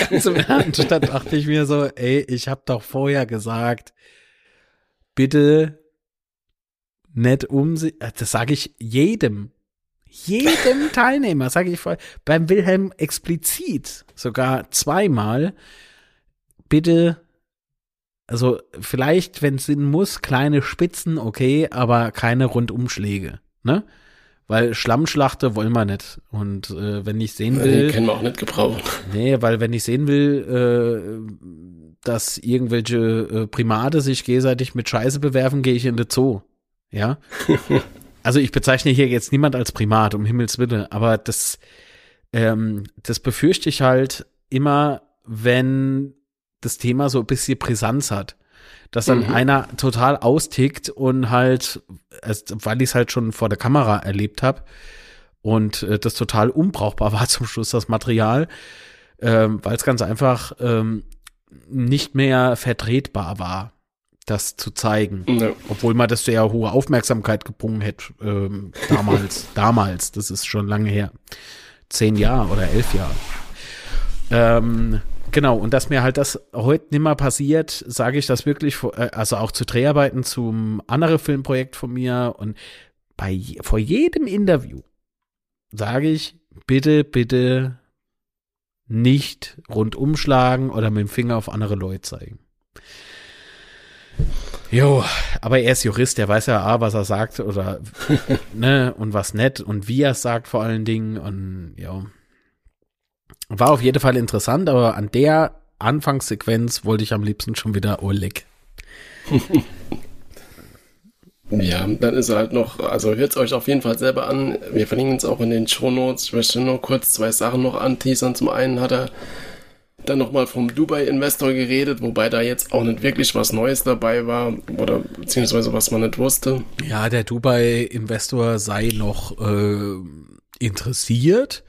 Ganz im Ernst. Da dachte ich mir so, ey, ich habe doch vorher gesagt, bitte nicht um sie. Das sage ich jedem. Jedem Teilnehmer, sage ich vor, beim Wilhelm explizit, sogar zweimal, bitte, also vielleicht, wenn es Sinn muss, kleine Spitzen, okay, aber keine Rundumschläge, ne? Weil Schlammschlachte wollen wir nicht. Und äh, wenn ich sehen Die will, können wir auch nicht gebrauchen. Nee, weil wenn ich sehen will, äh, dass irgendwelche äh, Primate sich gegenseitig mit Scheiße bewerfen, gehe ich in den Zoo. Ja. Also ich bezeichne hier jetzt niemand als Primat, um Himmels Willen, aber das, ähm, das befürchte ich halt immer, wenn das Thema so ein bisschen Brisanz hat. Dass dann Mhm. einer total austickt und halt, weil ich es halt schon vor der Kamera erlebt habe und äh, das total unbrauchbar war zum Schluss, das Material, ähm, weil es ganz einfach ähm, nicht mehr vertretbar war. das zu zeigen. Ja. Obwohl man das sehr hohe Aufmerksamkeit gebrungen hätte, ähm, damals, damals, das ist schon lange her. Zehn Jahre oder elf Jahre. Ähm, genau, und dass mir halt das heute nimmer passiert, sage ich das wirklich, äh, also auch zu Dreharbeiten zum anderen Filmprojekt von mir und bei, vor jedem Interview sage ich, bitte, bitte nicht rundum schlagen oder mit dem Finger auf andere Leute zeigen. Jo, aber er ist Jurist, der weiß ja, A, was er sagt oder ne, und was nett und wie er es sagt vor allen Dingen und ja. War auf jeden Fall interessant, aber an der Anfangssequenz wollte ich am liebsten schon wieder Oleg. Ja, dann ist er halt noch, also hört es euch auf jeden Fall selber an. Wir verlinken es auch in den Shownotes. Ich möchte nur kurz zwei Sachen noch anteasern. Zum einen hat er dann nochmal vom Dubai-Investor geredet, wobei da jetzt auch nicht wirklich was Neues dabei war oder beziehungsweise was man nicht wusste. Ja, der Dubai-Investor sei noch äh, interessiert.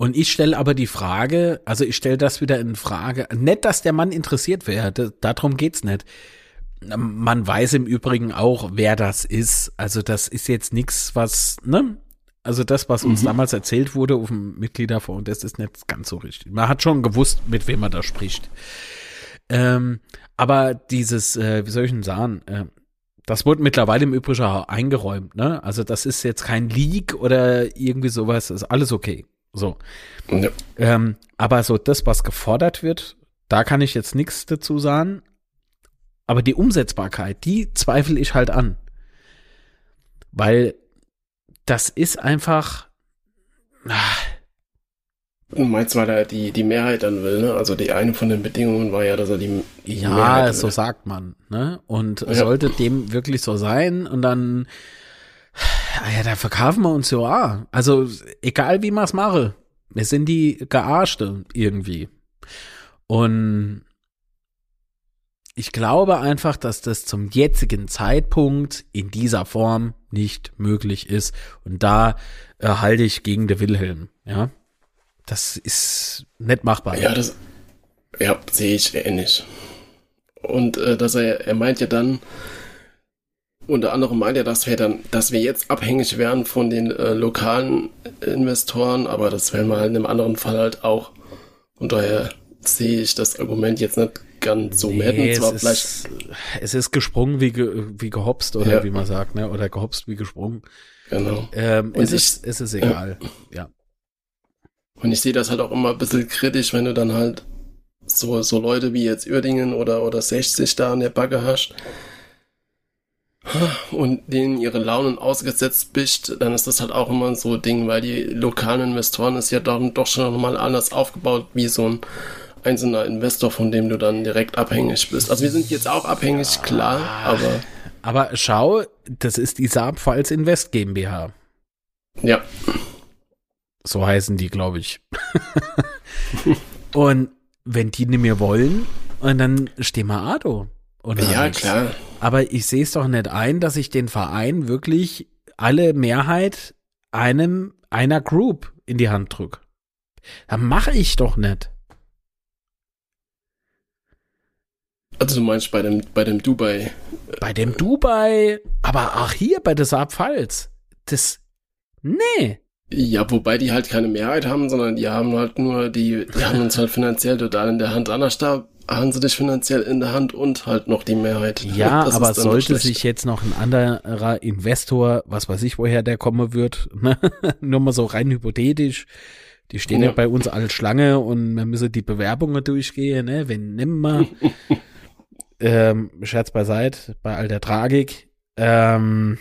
Und ich stelle aber die Frage, also ich stelle das wieder in Frage, nicht, dass der Mann interessiert wäre, da- darum geht's nicht. Man weiß im Übrigen auch, wer das ist. Also das ist jetzt nichts, was, ne? Also das, was uns damals erzählt wurde auf dem Mitgliederfonds, das ist nicht ganz so richtig. Man hat schon gewusst, mit wem man da spricht. Ähm, aber dieses, äh, wie soll ich denn sagen, äh, das wurde mittlerweile im Übrigen auch eingeräumt, ne? Also das ist jetzt kein Leak oder irgendwie sowas, ist alles okay. So. Ja, Ähm, aber so das, was gefordert wird, da kann ich jetzt nichts dazu sagen. Aber die Umsetzbarkeit, die zweifle ich halt an. Weil das ist einfach. Ah, du meinst, weil er die, die Mehrheit dann will, ne? Also die eine von den Bedingungen war ja, dass er die die Ja, Mehrheit so will. sagt man. Ne? Und Ja. sollte dem wirklich so sein und dann, ja, da verkaufen wir uns ja. auch. Also egal wie wir es machen, wir sind die Gearschte irgendwie. Und ich glaube einfach, dass das zum jetzigen Zeitpunkt in dieser Form nicht möglich ist. Und da äh, halte ich gegen den Wilhelm. Ja, das ist nicht machbar. Ja, das ja, sehe ich ähnlich. Und äh, dass er, er meint ja dann, unter anderem meint er, dass wir dann, dass wir jetzt abhängig wären von den äh, lokalen Investoren, aber das wären wir halt in einem anderen Fall halt auch. Und daher sehe ich das Argument jetzt nicht ganz so. hätten Nee, zwar es, vielleicht, ist, es ist gesprungen wie, ge, wie gehopst oder Ja. wie man sagt, ne? Oder gehopst wie gesprungen. genau. Ähm, es, ich- ist, es ist egal. Ja. Und ich sehe das halt auch immer ein bisschen kritisch, wenn du dann halt so, so Leute wie jetzt Uerdingen oder, oder 60 da an der Backe hast und denen ihre Launen ausgesetzt bist, dann ist das halt auch immer so ein Ding, weil die lokalen Investoren ist ja dann doch schon nochmal anders aufgebaut wie so ein einzelner Investor, von dem du dann direkt abhängig bist. Also wir sind jetzt auch abhängig, klar, aber Aber schau, das ist die Saab-Pfalz Invest GmbH. ja, So heißen die, glaube ich. und wenn die nicht mehr wollen, und dann stehen wir Ado. Oder ja, klar. Aber ich sehe es doch nicht ein, dass ich den Verein wirklich alle Mehrheit einem einer Group in die Hand drück. Dann mache ich doch nicht. Also du meinst bei dem, bei dem Dubai, Bei dem Dubai, aber auch hier bei der Saab-Pfalz. Das, nee. Ja, wobei die halt keine Mehrheit haben, sondern die haben halt nur, die, die haben uns halt finanziell total in der Hand. Anders da haben sie dich finanziell in der Hand und halt noch die Mehrheit. Ja, Das aber sollte sich jetzt noch ein anderer Investor, was weiß ich, woher der kommen wird, ne? nur mal so rein hypothetisch, die stehen ja. Ja. bei uns als Schlange und wir müssen die Bewerbungen durchgehen, ne? Wenn nimmer. ähm, Scherz beiseite, bei all der Tragik. Ähm,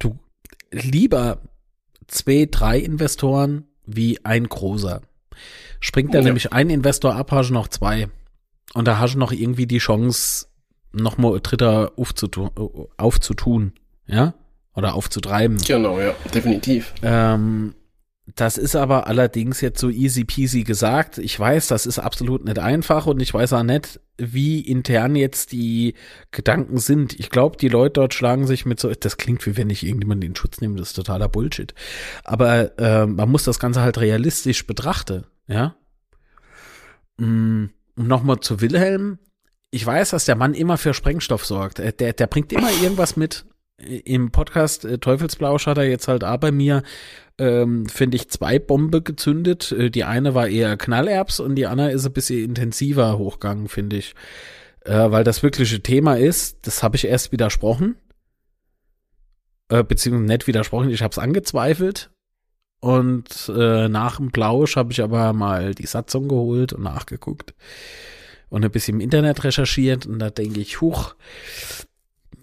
du lieber zwei, drei Investoren wie ein großer. Springt da Ja. nämlich ein Investor ab, hast du noch zwei. Und da hast du noch irgendwie die Chance, noch mal ein dritter aufzutun, aufzutun, ja? Oder aufzutreiben. Genau, ja, definitiv. Ähm, das ist aber allerdings jetzt so easy peasy gesagt. Ich weiß, das ist absolut nicht einfach und ich weiß auch nicht, wie intern jetzt die Gedanken sind. Ich glaube, die Leute dort schlagen sich mit so, das klingt wie wenn ich irgendjemand in Schutz nehme, das ist totaler Bullshit. Aber äh, man muss das Ganze halt realistisch betrachten, ja. Mm, nochmal zu Wilhelm. Ich weiß, dass der Mann immer für Sprengstoff sorgt. Äh, der, der bringt immer irgendwas mit. Im Podcast äh, Teufelsblausch hat er jetzt halt auch bei mir, ähm, finde ich, zwei Bombe gezündet. Äh, die eine war eher Knallerbs und die andere ist ein bisschen intensiver hochgegangen, finde ich. Äh, weil das wirkliche Thema ist, das habe ich erst widersprochen. Äh, beziehungsweise nicht widersprochen, ich habe es angezweifelt. Und äh, nach dem Plausch habe ich aber mal die Satzung geholt und nachgeguckt und ein bisschen im Internet recherchiert und da denke ich, huch,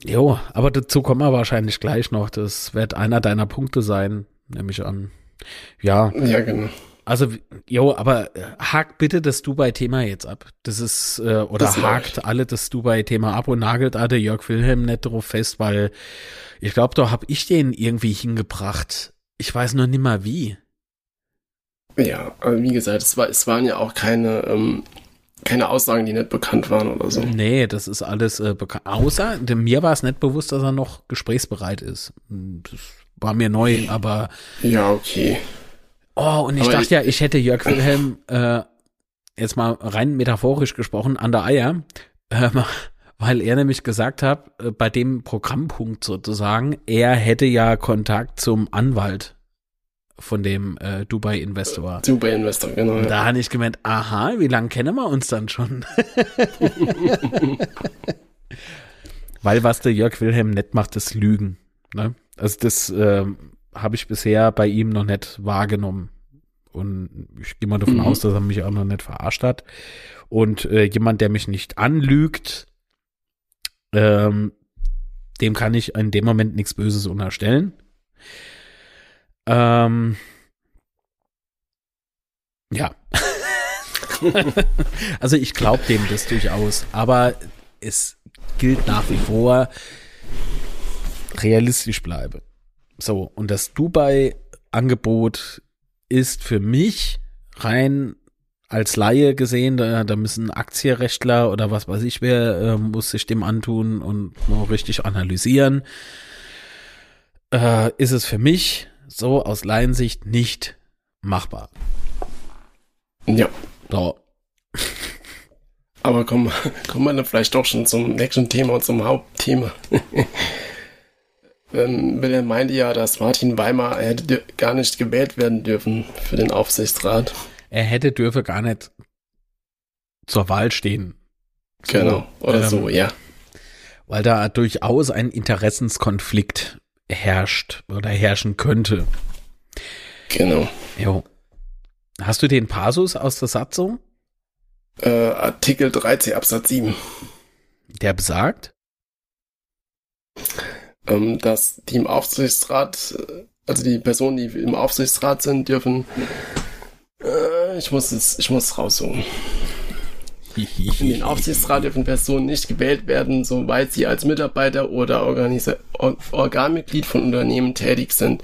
jo, aber dazu kommen wir wahrscheinlich gleich noch. Das wird einer deiner Punkte sein, nehme ich an. Ja. Ja, genau. Also, jo, aber äh, hakt bitte das Dubai-Thema jetzt ab. Das ist, äh, oder Das hakt läuft. alle das Dubai-Thema ab und nagelt alle Jörg Wilhelm nicht drauf fest, weil ich glaube, da hab ich den irgendwie hingebracht. Ich weiß nur nimmer wie. Ja, aber wie gesagt, es, war, es waren ja auch keine, ähm, keine Aussagen, die nicht bekannt waren oder so. Nee, das ist alles äh, bekannt. Außer, mir war es nicht bewusst, dass er noch gesprächsbereit ist. Das war mir neu, aber Ja, okay. Oh, und ich Aber dachte ja, ich hätte Jörg Wilhelm, äh, jetzt mal rein metaphorisch gesprochen, an der Eier, ähm, weil er nämlich gesagt hat, äh, bei dem Programmpunkt sozusagen, er hätte ja Kontakt zum Anwalt von dem äh, Dubai-Investor. Super Investor, genau. Und da habe ich gemeint, aha, wie lange kennen wir uns dann schon? Weil was der Jörg Wilhelm nicht macht, ist Lügen. Ne? Also das ähm, habe ich bisher bei ihm noch nicht wahrgenommen. Und ich gehe mal davon Mhm. aus, dass er mich auch noch nicht verarscht hat. Und äh, jemand, der mich nicht anlügt, ähm, dem kann ich in dem Moment nichts Böses unterstellen. Ähm, ja. also ich glaube dem das durchaus, aber es gilt nach wie vor, realistisch bleibe. So, und das Dubai-Angebot ist für mich rein als Laie gesehen, da, da müssen Aktienrechtler oder was weiß ich wer, äh, muss sich dem antun und mal richtig analysieren. Äh, ist es für mich so aus Laiensicht nicht machbar. ja. So, Aber kommen, kommen wir dann vielleicht doch schon zum nächsten Thema und zum Hauptthema. ähm, Wilhelm meinte ja, dass Martin Weimar er hätte gar nicht gewählt werden dürfen für den Aufsichtsrat. er hätte dürfe gar nicht zur Wahl stehen. So, Genau. Oder ähm, so, ja. Weil da durchaus ein Interessenskonflikt herrscht oder herrschen könnte. Genau. Jo. Hast du den Passus aus der Satzung, Äh, Artikel 13 Absatz 7. der besagt? ähm, dass die im Aufsichtsrat, also die Personen, die im Aufsichtsrat sind, dürfen. Äh, ich muss es, ich muss es raussuchen. In den Aufsichtsrat dürfen Personen nicht gewählt werden, soweit sie als Mitarbeiter oder Organisa Or Organmitglied von Unternehmen tätig sind,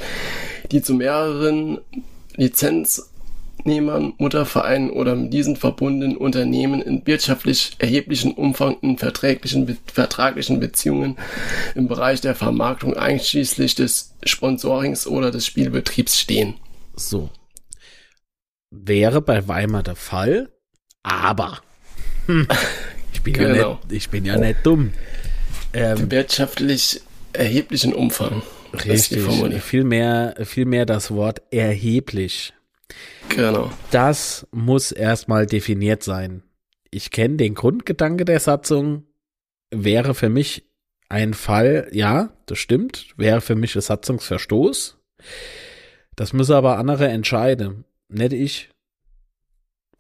die zu mehreren Lizenznehmern, Muttervereinen oder mit diesen verbundenen Unternehmen in wirtschaftlich erheblichen Umfang in verträglichen, vertraglichen Beziehungen im Bereich der Vermarktung einschließlich des Sponsorings oder des Spielbetriebs stehen. So. Wäre bei Weimar der Fall, aber hm, ich, bin ja Genau. nicht, ich bin ja nicht dumm. Ähm, Wirtschaftlich erheblichen Umfang. Richtig. Viel mehr, viel mehr das Wort erheblich. Genau. Das muss erstmal definiert sein. Ich kenne den Grundgedanke der Satzung, wäre für mich ein Fall, ja, das stimmt, wäre für mich ein Satzungsverstoß. Das müssen aber andere entscheiden, nicht ich.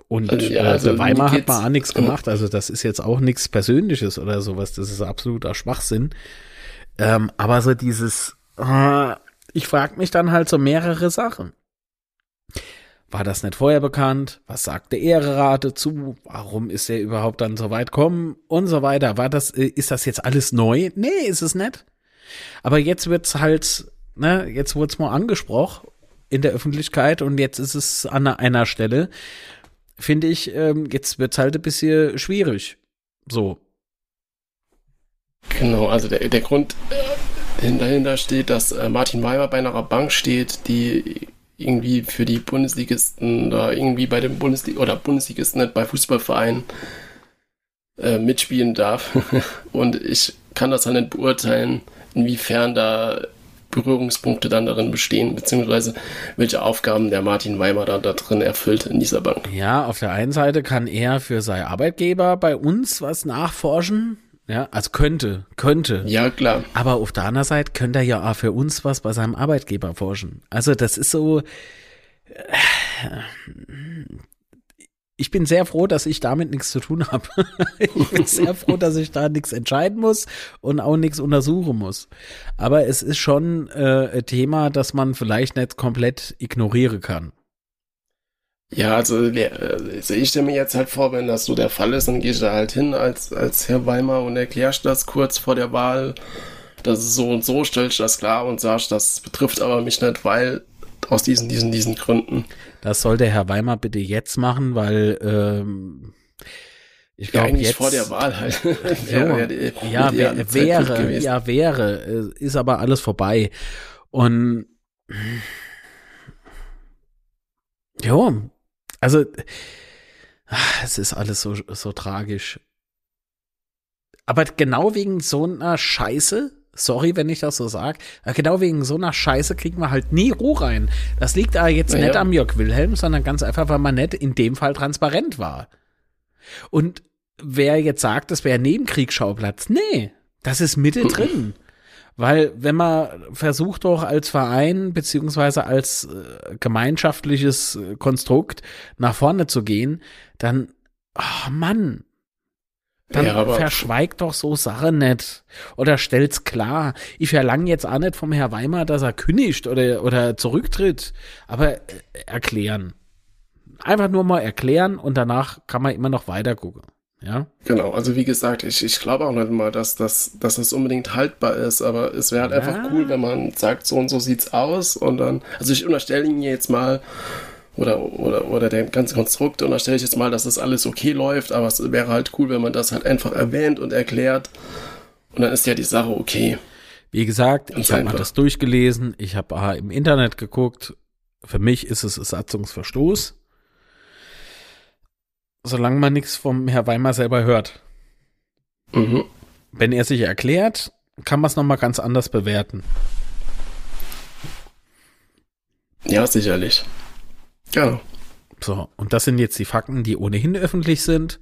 Und Also, ja, äh, also der Weimar hat mal auch nichts gemacht, also das ist jetzt auch nichts Persönliches oder sowas, das ist absoluter Schwachsinn. Ähm, aber so dieses, äh, ich frage mich dann halt so mehrere Sachen. War das nicht vorher bekannt? Was sagt der Ehrerat dazu? Warum ist er überhaupt dann so weit gekommen? Und so weiter. War das, äh, ist das jetzt alles neu? Nee, ist es nicht. Aber jetzt wird's halt, ne, jetzt wird's mal angesprochen in der Öffentlichkeit und jetzt ist es an einer Stelle, finde ich, ähm, jetzt wird's halt ein bisschen schwierig. So. Genau, also der, der Grund äh, dahinter steht, dass äh, Martin Weimar bei einer Bank steht, die irgendwie für die Bundesligisten oder irgendwie bei den Bundesliga oder Bundesligisten nicht bei Fußballvereinen äh, mitspielen darf. Und ich kann das halt nicht beurteilen, inwiefern da Berührungspunkte dann darin bestehen, beziehungsweise welche Aufgaben der Martin Weimer da, da drin erfüllt in dieser Bank. Ja, auf der einen Seite kann er für seinen Arbeitgeber bei uns was nachforschen. Ja, also könnte, könnte. Ja, klar. Aber auf der anderen Seite könnte er ja auch für uns was bei seinem Arbeitgeber forschen. Also das ist so, ich bin sehr froh, dass ich damit nichts zu tun habe. ich bin sehr froh, dass ich da nichts entscheiden muss und auch nichts untersuchen muss. Aber es ist schon äh, ein Thema, das man vielleicht nicht komplett ignorieren kann. Ja, also, äh, also ich stelle mir jetzt halt vor, wenn das so der Fall ist, dann gehe ich da halt hin als, als Herr Weimar und erklärst das kurz vor der Wahl. Das ist so und so, stellst das klar und sagst, das betrifft aber mich nicht, weil aus diesen, diesen, diesen Gründen. Das soll der Herr Weimar bitte jetzt machen, weil ähm, ich glaube ja, jetzt vor der Wahl halt. ja, ja, wär, wäre, ja wäre, äh, ist aber alles vorbei und ja, also ach, es ist alles so so tragisch. Aber genau wegen so einer Scheiße Sorry, wenn ich das so sage. Genau wegen so einer Scheiße kriegen wir halt nie Ruhe rein. Das liegt da jetzt ja. nicht am Jörg Wilhelm, sondern ganz einfach, weil man nicht in dem Fall transparent war. Und wer jetzt sagt, das wäre Nebenkriegsschauplatz, nee, das ist mittendrin. Weil wenn man versucht doch als Verein beziehungsweise als äh, gemeinschaftliches äh, Konstrukt nach vorne zu gehen, dann, oh Mann, dann ja, verschweigt doch so Sachen nicht. Oder stellt's klar. Ich verlange jetzt auch nicht vom Herr Weimar, dass er kündigt oder, oder zurücktritt. Aber äh, erklären. Einfach nur mal erklären und danach kann man immer noch weiter gucken. Ja. Genau, also wie gesagt, ich, ich glaube auch nicht mal, dass das, dass das unbedingt haltbar ist, aber es wäre halt ja. einfach cool, wenn man sagt, so und so sieht's aus und dann, also ich unterstelle Ihnen jetzt mal, oder, oder, oder der ganze Konstrukt. Und da stelle ich jetzt mal, dass das alles okay läuft, aber es wäre halt cool, wenn man das halt einfach erwähnt und erklärt. Und dann ist ja die Sache okay. Wie gesagt, ich habe mal das durchgelesen, ich habe im Internet geguckt. Für mich ist es Satzungsverstoß. Solange man nichts vom Herr Weimar selber hört. Mhm. Wenn er sich erklärt, kann man es nochmal ganz anders bewerten. Ja, sicherlich. Genau. So, und das sind jetzt die Fakten, die ohnehin öffentlich sind.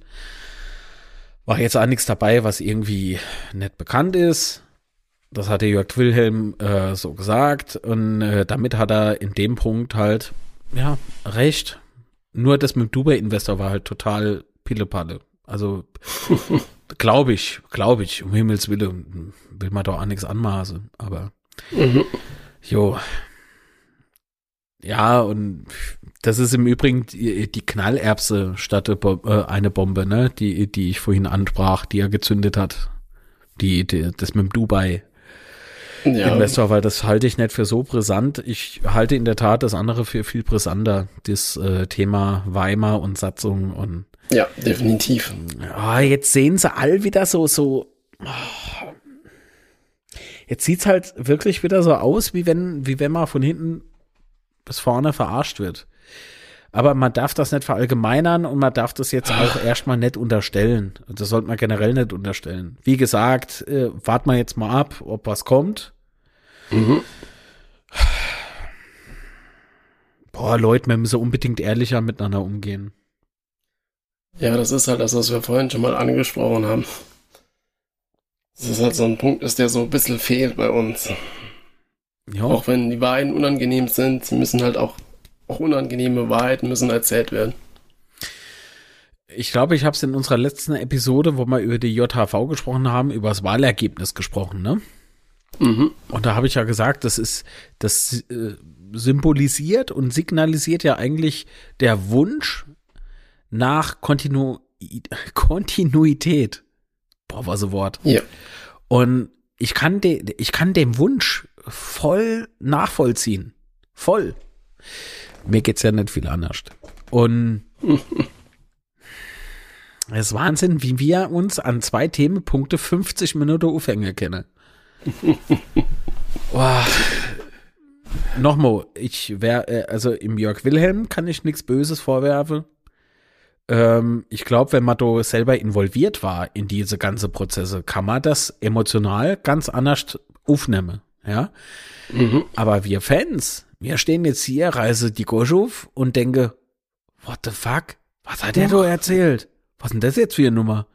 War jetzt auch nichts dabei, was irgendwie nicht bekannt ist. Das hatte Jörg Wilhelm äh, so gesagt. Und äh, damit hat er in dem Punkt halt, ja, recht. Nur das mit dem Dubai-Investor war halt total Pillepalle. Also, glaube ich, glaube ich, um Himmels Willen, will man doch auch nichts anmaßen. Aber, mhm. jo. Ja, und das ist im Übrigen die, die Knallerbse statt äh, eine Bombe, ne? Die, die ich vorhin ansprach, die er gezündet hat. Die, die das mit dem Dubai. Ja. Investor, weil das halte ich nicht für so brisant. Ich halte in der Tat das andere für viel brisanter. Das äh, Thema Weimar und Satzung und. Ja, definitiv. Oh, jetzt sehen sie all wieder so, so. Oh. Jetzt sieht's halt wirklich wieder so aus, wie wenn, wie wenn man von hinten bis vorne verarscht wird. Aber man darf das nicht verallgemeinern und man darf das jetzt auch erstmal nicht unterstellen. Das sollte man generell nicht unterstellen. Wie gesagt, äh, warten wir jetzt mal ab, ob was kommt. Mhm. Boah, Leute, wir müssen unbedingt ehrlicher miteinander umgehen. Ja, das ist halt das, was wir vorhin schon mal angesprochen haben. Das ist halt so ein Punkt, ist der so ein bisschen fehlt bei uns. Ja. Auch wenn die Wahrheiten unangenehm sind, sie müssen halt auch auch unangenehme Wahrheiten müssen erzählt werden. Ich glaube, ich habe es in unserer letzten Episode, wo wir über die JHV gesprochen haben, über das Wahlergebnis gesprochen, ne? Mhm. Und da habe ich ja gesagt, das ist, das äh, symbolisiert und signalisiert ja eigentlich der Wunsch nach Kontinu Kontinuität. Boah, was ein Wort. Ja. Und ich kann, de, ich kann dem Wunsch voll nachvollziehen. Voll. Mir geht's ja nicht viel anders. Und es ist Wahnsinn, wie wir uns an zwei Themenpunkte 50 Minuten aufhängen können. oh. nochmal, ich wäre, äh, also im Jörg Wilhelm kann ich nichts Böses vorwerfen. Ähm, ich glaube, wenn man da selber involviert war in diese ganze Prozesse, kann man das emotional ganz anders aufnehmen, ja. Mhm. Aber wir Fans, wir stehen jetzt hier, reise die Goschuf und denke, what the fuck? Was hat der da erzählt? Was ist denn das jetzt für eine Nummer?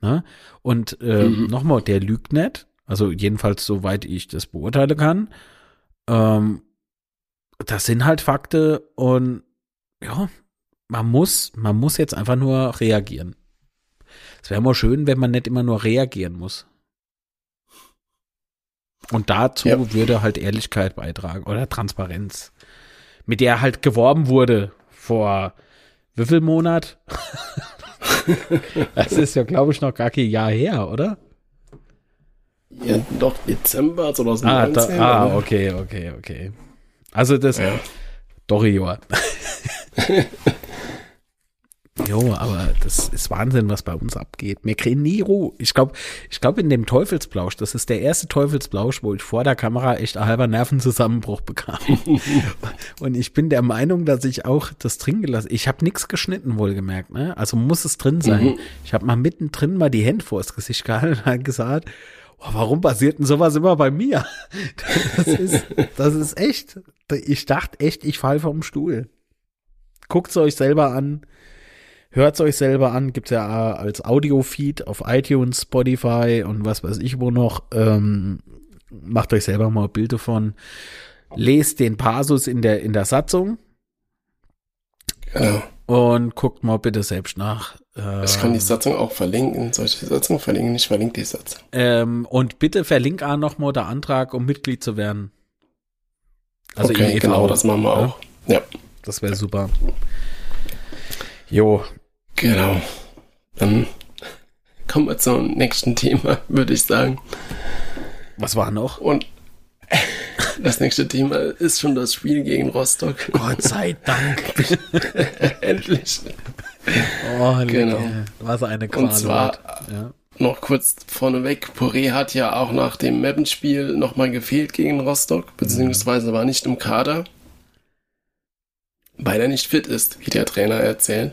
Na? Und äh, mhm. nochmal, der lügt nicht. Also jedenfalls soweit ich das beurteilen kann. Ähm, das sind halt Fakte und ja, man muss, man muss jetzt einfach nur reagieren. Es wäre mal schön, wenn man nicht immer nur reagieren muss. Und dazu ja. würde halt Ehrlichkeit beitragen oder Transparenz, mit der halt geworben wurde vor wie viel Monat? das ist ja, glaube ich, noch gar kein Jahr her, oder? Ja, doch, Dezember 2019. Ah, da, ah okay, okay, okay. Also das, ja. doch, Joa. Jo, aber das ist Wahnsinn, was bei uns abgeht. Wir kriegen nie Ruhe. Ich glaube, ich glaube in dem Teufelsblausch, das ist der erste Teufelsblausch, wo ich vor der Kamera echt ein halber Nervenzusammenbruch bekam. und ich bin der Meinung, dass ich auch das drin gelassen. Ich habe nichts geschnitten, wohlgemerkt. Ne? Also muss es drin sein. Mhm. Ich habe mal mittendrin mal die Hände vors Gesicht gehalten und gesagt, oh, warum passiert denn sowas immer bei mir? Das ist, das ist echt. Ich dachte echt, ich falle vom Stuhl. Guckt's euch selber an. Hört es euch selber an, gibt es ja als Audio-Feed auf iTunes, Spotify und was weiß ich wo noch. Ähm, macht euch selber mal ein Bild davon. Lest den Passus in der, in der Satzung. Genau. Und guckt mal bitte selbst nach. Ich kann die Satzung auch verlinken. Soll ich die Satzung verlinken? Ich verlinke die Satzung. Ähm, und bitte verlink auch noch mal der Antrag, um Mitglied zu werden. Also okay, genau, das machen wir auch. Ja. Das wäre super. Jo. Genau. Dann kommen wir zum nächsten Thema, würde ich sagen. Was war noch? Und das nächste Thema ist schon das Spiel gegen Rostock. Gott sei Dank. Endlich. Oh, genau. Was eine Qual. Und zwar ja. noch kurz vorneweg, Poré hat ja auch nach dem Mappenspiel nochmal gefehlt gegen Rostock, beziehungsweise war nicht im Kader weil er nicht fit ist, wie der Trainer erzählt.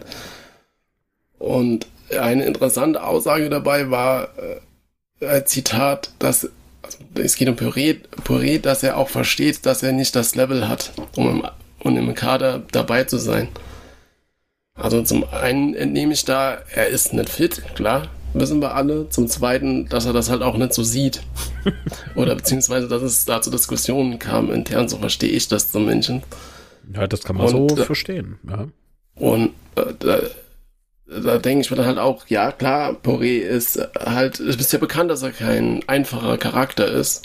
Und eine interessante Aussage dabei war, äh, ein Zitat, dass also es geht um Püree, Püree, dass er auch versteht, dass er nicht das Level hat, um im, um im Kader dabei zu sein. Also zum einen entnehme ich da, er ist nicht fit, klar, wissen wir alle. Zum zweiten, dass er das halt auch nicht so sieht. Oder beziehungsweise, dass es da zu Diskussionen kam intern, so verstehe ich das zumindest. Ja, das kann man und, so äh, verstehen. Ja. Und äh, da, denke ich mir dann halt auch, ja klar, Poré ist halt, es ist ja bekannt, dass er kein einfacher Charakter ist.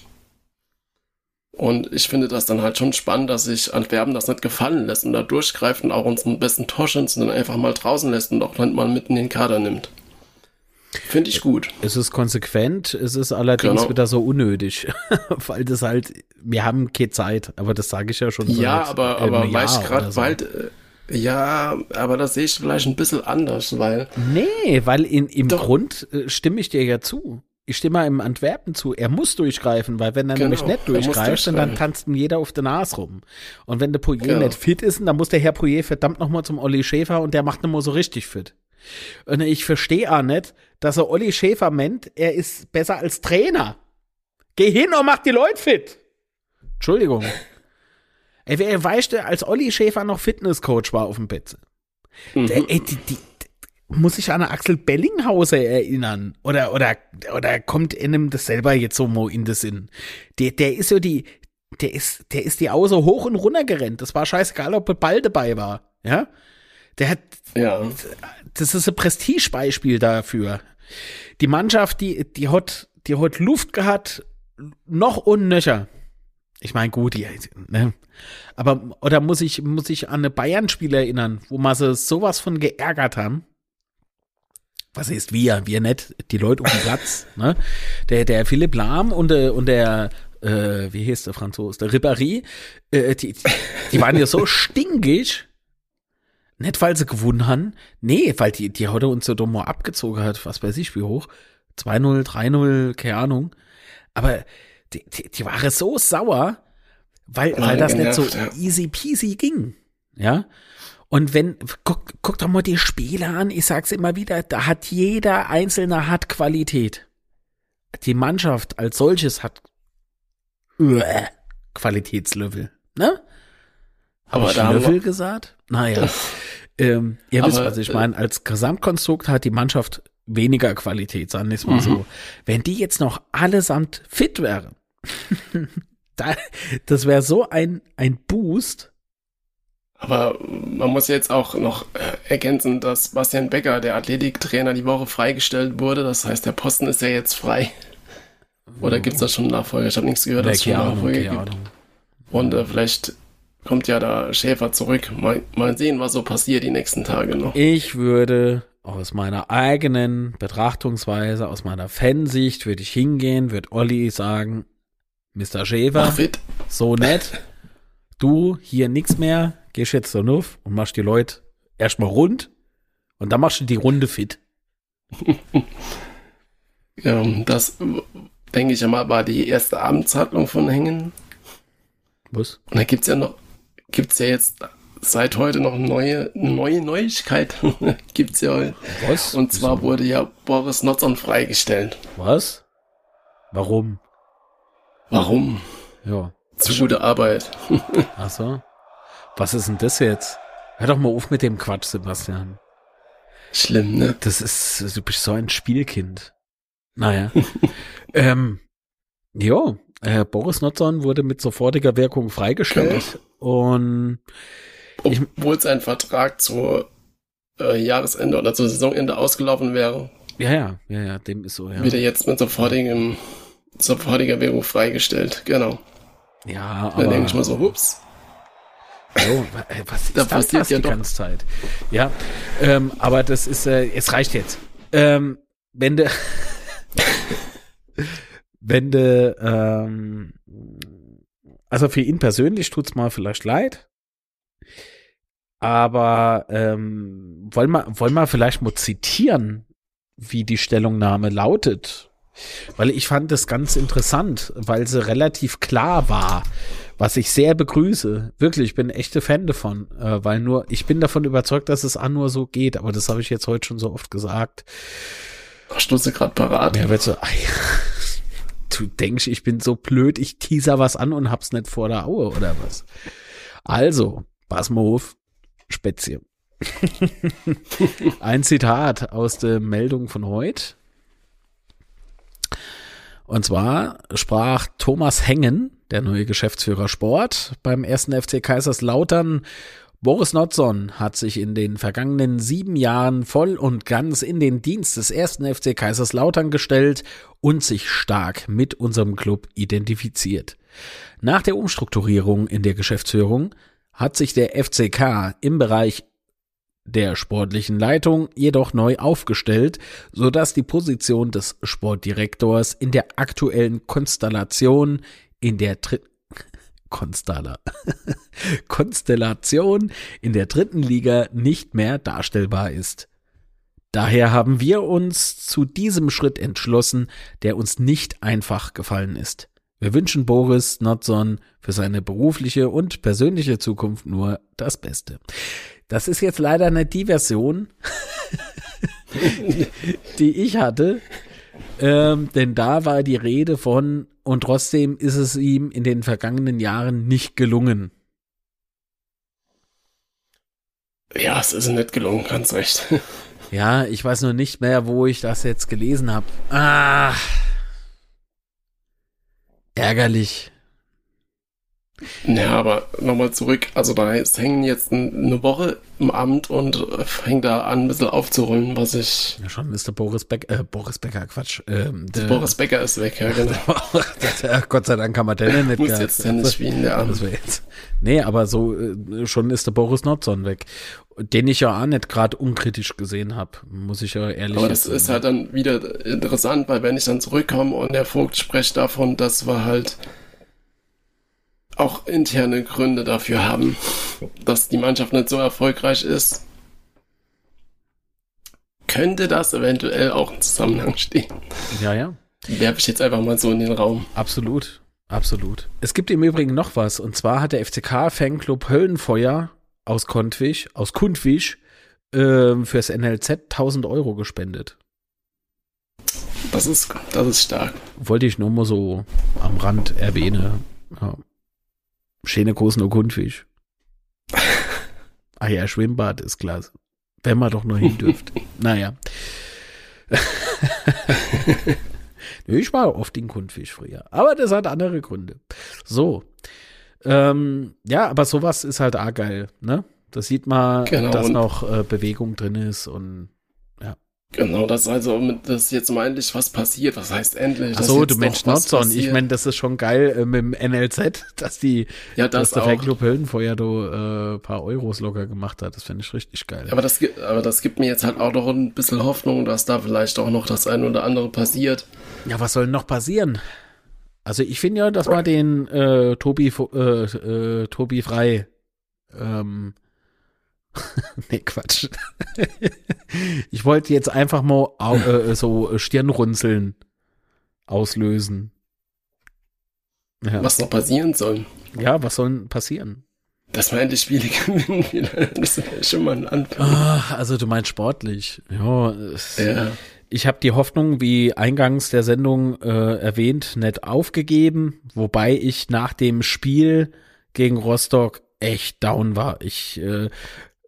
Und ich finde das dann halt schon spannend, dass sich Antwerpen das nicht gefallen lässt und da durchgreift und auch unseren besten Torschützen dann einfach mal draußen lässt und auch dann mal mitten in den Kader nimmt. Finde ich gut. Es ist konsequent, es ist allerdings genau. wieder so unnötig, weil das halt, wir haben keine Zeit, aber das sage ich ja schon. Ja, aber, aber weil ich gerade so. Ja, aber das sehe ich vielleicht ein bisschen anders, weil. Nee, weil in, im doch. Grund äh, stimme ich dir ja zu. Ich stimme mal im Antwerpen zu. Er muss durchgreifen, weil wenn er genau, nämlich nicht durchgreift, dann tanzt ihm jeder auf der Nase rum. Und wenn der Poirier genau. nicht fit ist, dann muss der Herr Poirier verdammt nochmal zum Olli Schäfer und der macht nochmal so richtig fit. Und ich verstehe auch nicht, dass er Olli Schäfer meint, er ist besser als Trainer. Geh hin und mach die Leute fit. Entschuldigung. Ey, wer weißt du, als Olli Schäfer noch Fitnesscoach war auf dem Bett. Mhm. Der, ey, die, die, muss ich an Axel Bellinghauser erinnern? Oder, oder, oder kommt einem das selber jetzt so mal in den Sinn? Der, der ist so die, der ist, der ist die Außer hoch und runter gerannt. Das war scheißegal, ob Ball dabei war. Ja? Der hat, ja. das ist ein Prestigebeispiel dafür. Die Mannschaft, die, die hat, die hat Luft gehabt, noch und nöcher. Ich meine, gut, die, ne? Aber, oder muss ich, muss ich an eine Bayern-Spiel erinnern, wo man sie sowas von geärgert haben? Was ist wir? Wir nicht, die Leute um den Platz, ne? Der, der Philipp Lahm und der, und der, äh, wie hieß der Franzose? Der Ribéry, äh, die, die waren ja so stinkig, nicht, weil sie gewonnen haben. Nee, weil die, die heute uns so dumm abgezogen hat, was weiß ich, wie hoch. 2-0, 3-0, keine Ahnung. Aber die, die, die waren so sauer. weil, weil das genervt, nicht so ja. easy peasy ging. Ja. Und wenn, guck, guck doch mal die Spiele an, ich sag's immer wieder, da hat jeder Einzelne hat Qualität. Die Mannschaft als solches hat uh, Qualitätslevel, ne? Hab Aber ich da Löffel gesagt? Naja. ähm, ihr wisst, was ich meine. Als Gesamtkonstrukt hat die Mannschaft weniger Qualität, sagen wir es mal mhm. so. Wenn die jetzt noch allesamt fit wären, das wäre so ein, ein Boost. Aber man muss jetzt auch noch äh, ergänzen, dass Bastian Becker, der Athletiktrainer, die Woche freigestellt wurde. Das heißt, der Posten ist ja jetzt frei. Oder gibt es da schon einen Nachfolger? Ich habe nichts gehört, dass es schon einen Nachfolger gibt. Und äh, vielleicht kommt ja da Schäfer zurück. Mal, mal sehen, was so passiert die nächsten Tage noch. Ich würde aus meiner eigenen Betrachtungsweise, aus meiner Fansicht, würde ich hingehen, würde Olli sagen, Mr. Schäfer, so nett, du hier nichts mehr, gehst jetzt so nuff und machst die Leute erstmal rund und dann machst du die Runde fit. ja, das denke ich einmal war die erste Amtshandlung von Hängen. Was? Und da gibt es ja noch gibt es ja jetzt seit heute noch neue, neue Neuigkeit. gibt's ja. Was? Und zwar Wieso? wurde ja Boris Notzon freigestellt. Was? Warum? Warum? Ja. Zu gute Arbeit. Ach so. Was ist denn das jetzt? Hör doch mal auf mit dem Quatsch, Sebastian. Schlimm, ne? Das ist, du bist so ein Spielkind. Naja. ähm, jo, äh, Boris Notzon wurde mit sofortiger Wirkung freigestellt und obwohl sein Vertrag zu äh, Jahresende oder zu Saisonende ausgelaufen wäre. Ja, ja, ja, ja, dem ist so, ja. Wird er jetzt mit sofortigem, sofortiger freigestellt, genau. Ja, aber. Dann denke ich mal so, hups. Oh, was ist da das passiert ja die doch. ganze Zeit? Ja, ähm, aber das ist, äh, es reicht jetzt. Ähm, wenn du, wenn du, ähm, also für ihn persönlich tut's mal vielleicht leid, aber ähm, wollen wir wollen wir vielleicht mal zitieren, wie die Stellungnahme lautet? Weil ich fand das ganz interessant, weil sie relativ klar war, was ich sehr begrüße. Wirklich, ich bin ein echter Fan davon, äh, weil nur, ich bin davon überzeugt, dass es an nur so geht, aber das habe ich jetzt heute schon so oft gesagt. Hast du sie gerade parat? Ja, wird so, ah, du denkst, ich bin so blöd, ich teaser was an und hab's nicht vor der Aue oder was? Also, auf, Spätzle. Ein Zitat aus der Meldung von heute. Und zwar sprach Thomas Hengen, der neue Geschäftsführer Sport, beim ersten FC Kaiserslautern. Boris Notzon hat sich in den vergangenen sieben Jahren voll und ganz in den Dienst des ersten FC Kaiserslautern gestellt und sich stark mit unserem Club identifiziert. Nach der Umstrukturierung in der Geschäftsführung hat sich der FCK im Bereich der sportlichen Leitung jedoch neu aufgestellt, so dass die Position des Sportdirektors in der aktuellen Konstellation in der dritten Konstella. Konstellation in der dritten Liga nicht mehr darstellbar ist. Daher haben wir uns zu diesem Schritt entschlossen, der uns nicht einfach gefallen ist. Wir wünschen Boris Notson für seine berufliche und persönliche Zukunft nur das Beste. Das ist jetzt leider nicht die Version, die ich hatte, ähm, denn da war die Rede von, und trotzdem ist es ihm in den vergangenen Jahren nicht gelungen. Ja, es ist nicht gelungen, ganz recht. ja, ich weiß nur nicht mehr, wo ich das jetzt gelesen habe. Ah. Ärgerlich. Ja, aber nochmal zurück. Also da ist hängen jetzt eine Woche im Amt und fängt da an, ein bisschen aufzurollen, was ich. Ja, schon Mr. Boris Becker, äh, Boris Becker, Quatsch. Ähm, der, Boris Becker ist weg, ja, genau. Gott sei Dank kann man den nicht Muss jetzt Tennis spielen, ja. Das jetzt. Nee, aber so, äh, schon ist der Boris Nordson weg. Den ich ja auch nicht gerade unkritisch gesehen habe, muss ich ja ehrlich sagen. Aber das ist halt dann wieder interessant, weil wenn ich dann zurückkomme und der Vogt spricht davon, dass wir halt auch interne Gründe dafür haben, dass die Mannschaft nicht so erfolgreich ist, könnte das eventuell auch im Zusammenhang stehen. Ja, ja. Werfe ich jetzt einfach mal so in den Raum. Absolut. absolut. Es gibt im Übrigen noch was. Und zwar hat der FCK-Fanclub Höllenfeuer aus Kontwisch, aus Kundwisch, äh, fürs NLZ 1000 Euro gespendet. Das ist, das ist stark. Wollte ich nur mal so am Rand erwähnen. Ja. Schöne großen Kundwisch. ah ja, Schwimmbad ist klasse. Wenn man doch nur hin dürft. naja. ich war oft in Kundfisch früher. Aber das hat andere Gründe. So. Ähm, ja, aber sowas ist halt auch geil, ne? Das sieht man, Genau, dass noch äh, Bewegung drin ist und Genau, das also, mit- dass jetzt mal endlich was passiert. Was heißt endlich? dass Achso, du Mensch Nordson. Ich meine, das ist schon geil äh, mit dem NLZ, dass die, ja, dass das der auch. Fanclub Höllenfeuer da äh, paar Euros locker gemacht hat. Das finde ich richtig geil. Aber das, aber das gibt mir jetzt halt auch noch ein bisschen Hoffnung, dass da vielleicht auch noch das eine oder andere passiert. Ja, was soll denn noch passieren? Also ich finde ja, dass man den äh, Tobi äh, äh, Tobi Frei ähm, nee, Quatsch. ich wollte jetzt einfach mal au, äh, so Stirnrunzeln auslösen. Ja. Was noch passieren soll. ja, was soll passieren? Dass wir endlich Spiele gewinnen wieder. Das wäre schon mal ein Anfang. Ah, also du meinst sportlich. Ja, es- Ja. ich habe die Hoffnung, wie eingangs der Sendung äh, erwähnt, nicht aufgegeben, wobei ich nach dem Spiel gegen Rostock echt down war. Ich äh,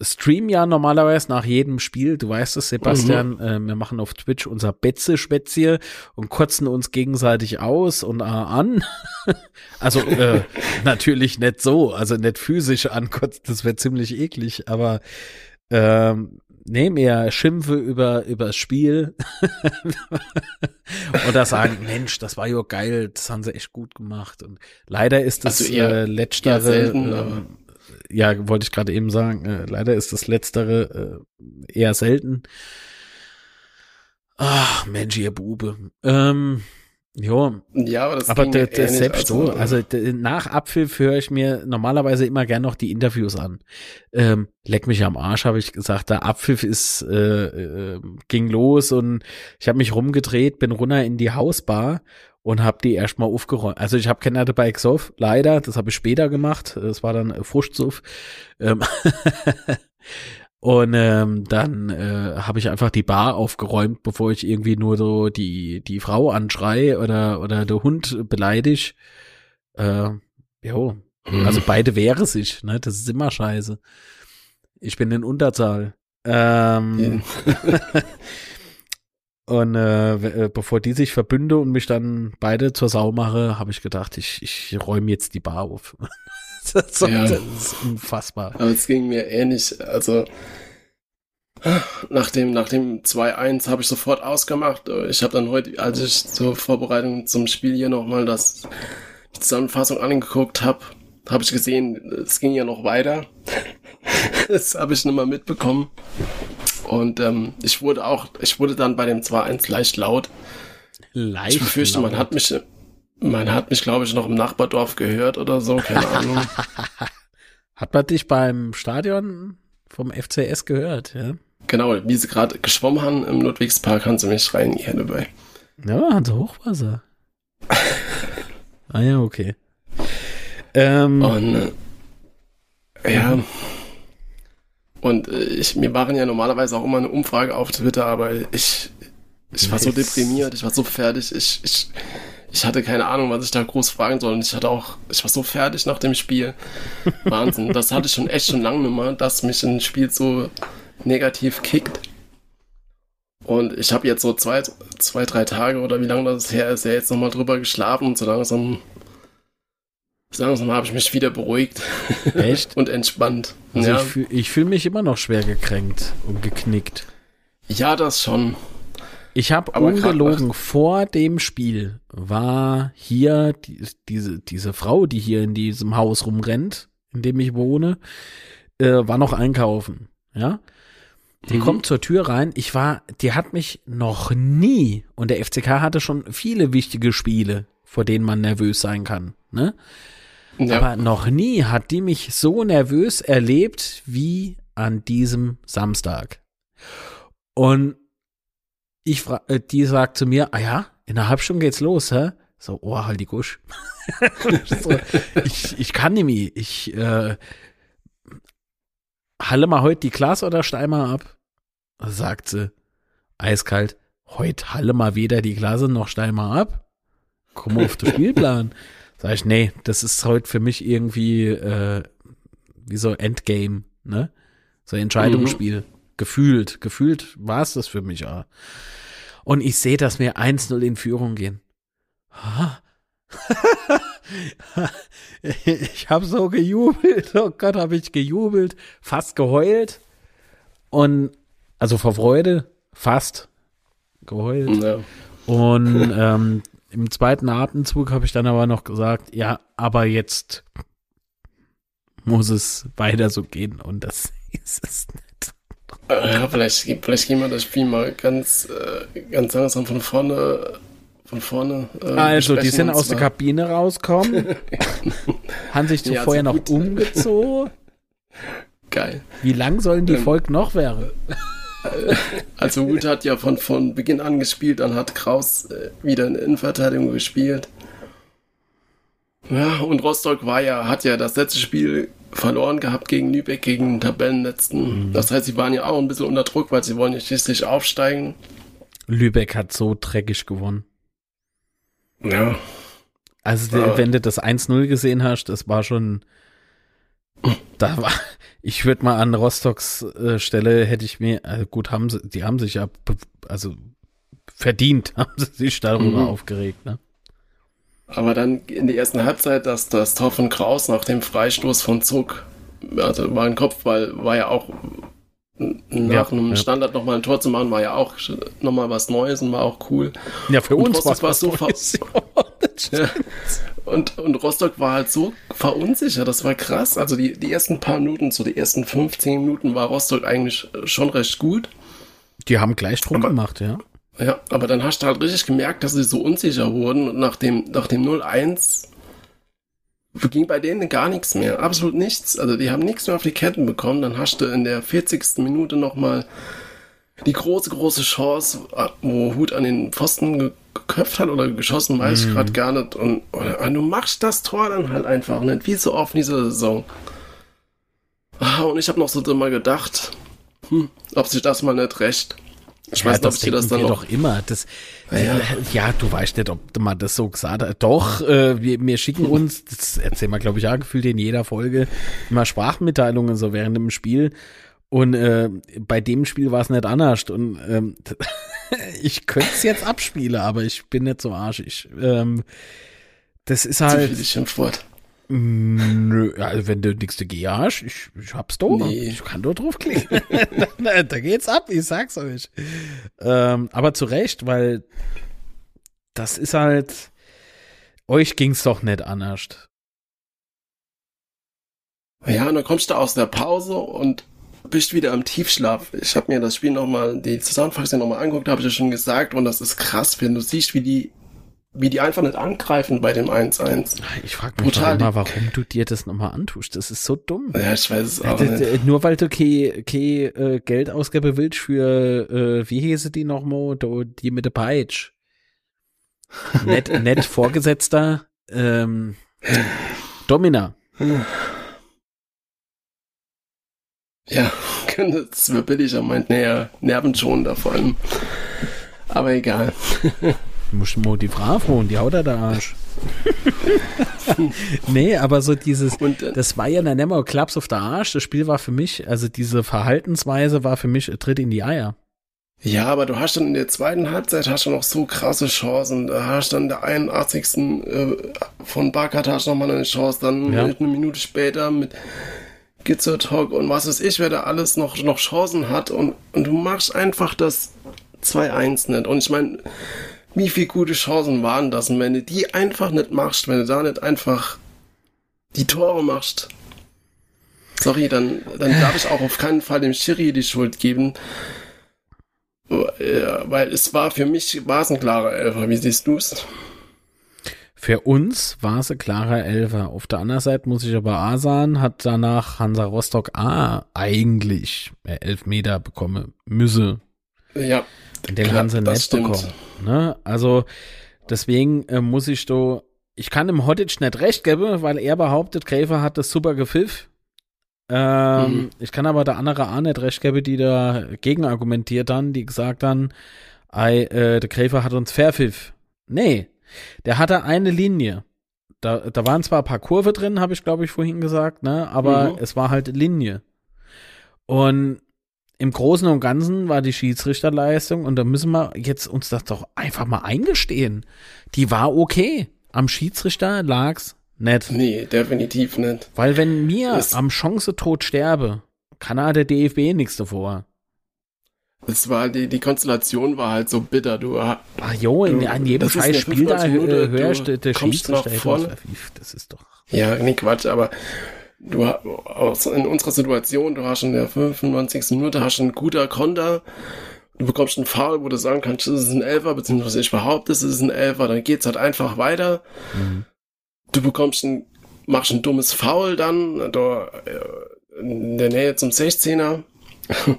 stream ja normalerweise nach jedem Spiel, du weißt es, Sebastian, äh, wir machen auf Twitch unser Betze-Spätzchen und kotzen uns gegenseitig aus und äh, an. also äh, natürlich nicht so, also nicht physisch ankotzen, das wäre ziemlich eklig, aber ähm, nee, mehr schimpfe über über das Spiel. Oder sagen, Mensch, das war ja geil, das haben sie echt gut gemacht. Und leider ist das Also eher- äh, letztere, eher selten, ähm, ja, wollte ich gerade eben sagen, äh, leider ist das letztere äh, eher selten. Ach, Mensch, ihr Bube. Ähm, jo, Ja, aber das aber der, der selbst so, also der, nach Abpfiff höre ich mir normalerweise immer gern noch die Interviews an. Ähm, leck mich am Arsch, habe ich gesagt. Der Abpfiff ist äh, äh, ging los und ich habe mich rumgedreht, bin runter in die Hausbar und habe die erstmal aufgeräumt. Also ich habe keine dabei gesoffen, leider. Das habe ich später gemacht. Das war dann äh, Fruchtsuff. Ähm Und ähm, dann äh, habe ich einfach die Bar aufgeräumt, bevor ich irgendwie nur so die die Frau anschrei oder oder der Hund beleidig. Äh, jo, Mhm. also beide wäre sich, ne? Das ist immer scheiße. Ich bin in Unterzahl. Ähm, und äh, äh, bevor die sich verbünde und mich dann beide zur Sau mache, habe ich gedacht, ich, ich räume jetzt die Bar auf. das, Ja. das ist unfassbar. Aber es ging mir ähnlich. Also nach dem, nach dem 2-1 habe ich sofort ausgemacht. Ich habe dann heute, als ich zur Vorbereitung zum Spiel hier nochmal das die Zusammenfassung angeguckt habe, habe ich gesehen, es ging ja noch weiter. das habe ich nicht mal mitbekommen. Und ähm, ich wurde auch, ich wurde dann bei dem 2-1 leicht laut. Leicht Ich befürchte, man laut. hat mich, man hat mich, glaube ich, noch im Nachbardorf gehört oder so, keine Ahnung. Hat man dich beim Stadion vom FCS gehört, ja? Genau, wie sie gerade geschwommen haben im Ludwigspark, haben sie mich schreien hier dabei. Ja, Hansa Hochwasser. ah ja, okay. Ähm, Und äh, ja. Und äh, ich, mir waren ja normalerweise auch immer eine Umfrage auf Twitter, aber ich, ich war so deprimiert, ich war so fertig, ich, ich, ich hatte keine Ahnung, was ich da groß fragen soll. Und ich hatte auch, ich war so fertig nach dem Spiel. Wahnsinn. Das hatte ich schon echt schon lange nicht mehr, dass mich ein Spiel so negativ kickt. Und ich habe jetzt so zwei, zwei, drei Tage oder wie lange das her ist, ja jetzt nochmal drüber geschlafen und so langsam, so langsam habe ich mich wieder beruhigt echt? und entspannt. Also ja. ich fühle fühl mich immer noch schwer gekränkt und geknickt. ja, das schon. Ich habe ungelogen vor dem Spiel war hier die, diese diese Frau, die hier in diesem Haus rumrennt, in dem ich wohne, äh, war noch einkaufen. Ja, die Mhm. kommt zur Tür rein. Ich war, die hat mich noch nie und der FCK hatte schon viele wichtige Spiele, vor denen man nervös sein kann. Ne? Ja. Aber noch nie hat die mich so nervös erlebt wie an diesem Samstag. Und ich äh, die sagt zu mir, ah ja, in einer halben Stunde geht's los, hä? So, oh, halt die Gusch. so, ich, ich kann mehr. Ich äh, halle mal heute die Klasse oder steig mal ab. Sagt sie, eiskalt, heute halle mal weder die Klasse noch steig mal ab. Komm auf den Spielplan. Sag ich, nee, das ist heute für mich irgendwie äh, wie so Endgame, ne? So Entscheidungsspiel. Mhm. Gefühlt, gefühlt war es das für mich auch. Und ich sehe, dass wir 1-0 in Führung gehen. ich habe so gejubelt. Oh Gott, habe ich gejubelt, fast geheult. Und also vor Freude, fast geheult. Ja. Und ähm, im zweiten Atemzug habe ich dann aber noch gesagt, ja, aber jetzt muss es weiter so gehen und das ist es nicht. Ja, vielleicht, vielleicht gehen wir das Spiel mal ganz, äh, ganz langsam von vorne von vorne. Äh, also, die sind aus der Kabine rausgekommen, haben sich zuvor ja, noch gut. umgezogen. Geil. Wie lang sollen die ähm, Folgen noch werden? Also Hut hat ja von, von Beginn an gespielt, dann hat Kraus äh, wieder in Innenverteidigung gespielt. Ja, und Rostock war ja, hat ja das letzte Spiel verloren gehabt gegen Lübeck, gegen den Tabellenletzten. Mhm. Das heißt, sie waren ja auch ein bisschen unter Druck, weil sie wollen ja schließlich aufsteigen. Lübeck hat so dreckig gewonnen. Ja. Also, ja. wenn du das 1-0 gesehen hast, das war schon. Da war, ich würde mal an Rostocks äh, Stelle hätte ich mir, also gut, haben sie, die haben sich ja, also verdient, haben sie sich darüber mhm. aufgeregt, ne? Aber dann in der ersten Halbzeit, dass das Tor von Kraus nach dem Freistoß von Zug, also war ein Kopfball, war ja auch nach ja, einem ja. Standard nochmal ein Tor zu machen, war ja auch nochmal was Neues und war auch cool. Ja, für und uns war es so Neues. ja. Und, und Rostock war halt so verunsichert, das war krass. Also die, die ersten paar Minuten, so die ersten 15 Minuten war Rostock eigentlich schon recht gut. Die haben gleich Druck aber, gemacht, ja. Ja, aber dann hast du halt richtig gemerkt, dass sie so unsicher wurden und nach dem, nach dem 0-1 ging bei denen gar nichts mehr, absolut nichts. Also die haben nichts mehr auf die Ketten bekommen. Dann hast du in der 40. Minute nochmal die große, große Chance, wo Hut an den Pfosten geköpft hat oder geschossen, weiß mhm. ich gerade gar nicht. Und, und, du machst das Tor dann halt einfach nicht, wie so oft in dieser Saison. Ah, und ich habe noch so mal gedacht, hm, ob sich das mal nicht recht. Ich ja, weiß nicht, ob ich das dann wir noch doch immer. Das, ja. ja, du weißt nicht, ob man das so gesagt hat. Doch, äh, wir, wir schicken uns, das erzählen wir, glaube ich, auch gefühlt in jeder Folge, immer Sprachmitteilungen so während dem Spiel. Und äh, bei dem Spiel war es nicht anders. Und ähm, ich könnte es jetzt abspielen, aber ich bin nicht so arschig. Ähm, das ist halt. Zu viel Wort. Nö, also wenn du nichts dagegen hast, ich, ich hab's da. Nee. Ich kann nur draufklicken. da, da geht's ab, ich sag's euch. Ähm, aber zu Recht, weil das ist halt, euch ging's doch nicht anders. Ja, und dann kommst du aus der Pause und bist wieder im Tiefschlaf. Ich habe mir das Spiel nochmal, die Zusammenfassung nochmal angeguckt, habe ich ja schon gesagt, und das ist krass, wenn du siehst, wie die wie die einfach nicht angreifen bei dem 1-1. Ich frage mich immer, warum du dir das nochmal antust. Das ist so dumm. Ja, ich weiß es auch äh, nicht. Nur weil du kein, kein äh, Geld ausgeben willst für, äh, wie hieße die nochmal, die mit der Peitsch. Nett, nett Vorgesetzter, ähm, Domina. Ja, das wird billiger, meint, naja, Nervenschonender vor allem. Aber egal. Du musst mal die Frau fragen, die haut er der Arsch. nee, aber so dieses, und, äh, das war ja dann immer Klaps auf der Arsch. Das Spiel war für mich, also diese Verhaltensweise war für mich ein Tritt in die Eier. Ja, aber du hast dann in der zweiten Halbzeit hast du noch so krasse Chancen. Da hast dann der 81. Äh, von Barkat hast noch mal eine Chance, dann ja. eine Minute später mit Gizzer Talk und was weiß ich, wer da alles noch, noch Chancen hat und, und du machst einfach das 2-1 nicht. Und ich meine, wie viele gute Chancen waren das? Und wenn du die einfach nicht machst, wenn du da nicht einfach die Tore machst, sorry, dann, dann darf ich auch auf keinen Fall dem Schiri die Schuld geben. Weil es war für mich war es ein klarer Elfer. Wie siehst du es? Für uns war es ein klarer Elfer. Auf der anderen Seite muss ich aber A sagen, hat danach Hansa Rostock A eigentlich Elfmeter bekommen müsse. Ja. Den klar, haben sie nicht bekommen. Ne? Also Deswegen äh, muss ich da, ich kann dem Hotic nicht recht geben, weil er behauptet, Gräfer hat das super gepfiff. Ähm, mhm. Ich kann aber der andere auch nicht recht geben, die da gegen argumentiert dann, die gesagt haben, ei, äh, der Gräfer hat uns verpfiff. Nee, der hatte eine Linie. Da, da waren zwar ein paar Kurve drin, habe ich glaube ich vorhin gesagt, ne, aber mhm. es war halt Linie. Und im Großen und Ganzen war die Schiedsrichterleistung, und da müssen wir jetzt uns das doch einfach mal eingestehen. Die war okay. Am Schiedsrichter lag's nicht. Nee, definitiv nicht. Weil wenn mir das am Chancetod sterbe, kann er der DFB nichts davor. Das war die, die Konstellation war halt so bitter. Du, Ach jo, in, an jedem scheiß Spiel da hörst du, der Schiedsrichter. Das ist doch. Ja, nee, Quatsch, aber du in unserer Situation, du hast in der 95. Minute hast einen guter Konter, du bekommst einen Foul, wo du sagen kannst, das ist ein Elfer, beziehungsweise ich behaupte, es ist ein Elfer, dann geht's halt einfach weiter. Mhm. Du bekommst ein, machst ein dummes Foul dann, da, äh, in der Nähe zum 16er.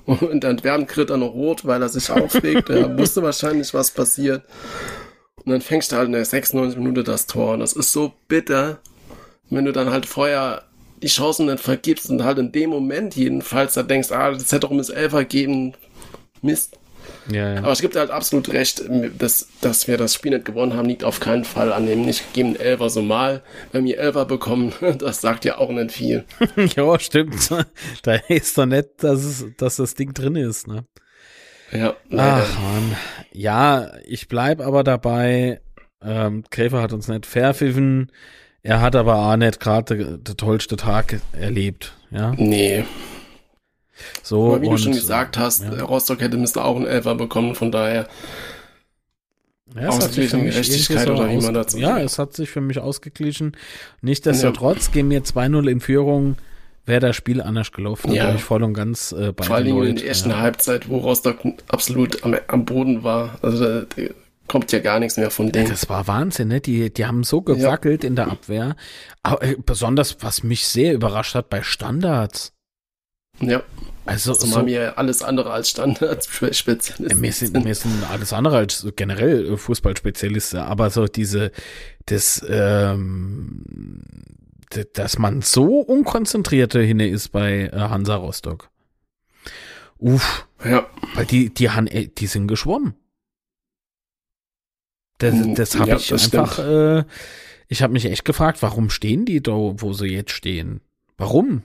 Und dann werden Kritter noch rot, weil er sich aufregt. er wusste wahrscheinlich, was passiert. Und dann fängst du halt in der 96 Minute das Tor. Und das ist so bitter, wenn du dann halt vorher die Chancen nicht vergibst und halt in dem Moment jedenfalls da denkst, ah, das hätte doch Miss Elfer geben. Mist. Ja, ja. Aber es gibt halt absolut recht, dass, dass wir das Spiel nicht gewonnen haben, liegt auf keinen Fall an dem nicht gegebenen Elfer so mal. Wenn wir Elfer bekommen, das sagt ja auch nicht viel. ja, stimmt. Da ist doch nicht, dass, es, dass das Ding drin ist, ne? Ja. Leider. Ach man. Ja, ich bleib aber dabei. Ähm, Gräfer hat uns nicht verpfiffen. Er hat aber auch nicht gerade den tollsten Tag erlebt, ja? Nee. So, aber wie und, du schon gesagt hast, ja. Rostock hätte müsste auch einen Elfer bekommen, von daher ja, es hat sich für mich Gerechtigkeit oder wie man dazu Ja, es hat sich für mich ausgeglichen. Nichtsdestotrotz ja. gehen wir 2-0 in Führung. Wäre das Spiel anders gelaufen, ja. wäre ich voll und ganz äh, bei Vor allem in der ersten ja. Halbzeit, wo Rostock absolut am, am Boden war. Also da, kommt ja gar nichts mehr von denen. Das war Wahnsinn, ne? Die, die haben so gewackelt ja. in der Abwehr. Aber äh, besonders, was mich sehr überrascht hat, bei Standards. Ja. Also, also so, wir alles andere als Standardspezialisten. Wir sind, wir sind alles andere als generell Fußballspezialisten, aber so diese, das, ähm, dass man so unkonzentrierte hinne ist bei äh, Hansa Rostock. Uff. Ja. Weil die, die, haben, äh, die sind geschwommen. Das, hm, das habe ja, ich einfach, äh, ich habe mich echt gefragt, warum stehen die da, wo sie jetzt stehen? Warum?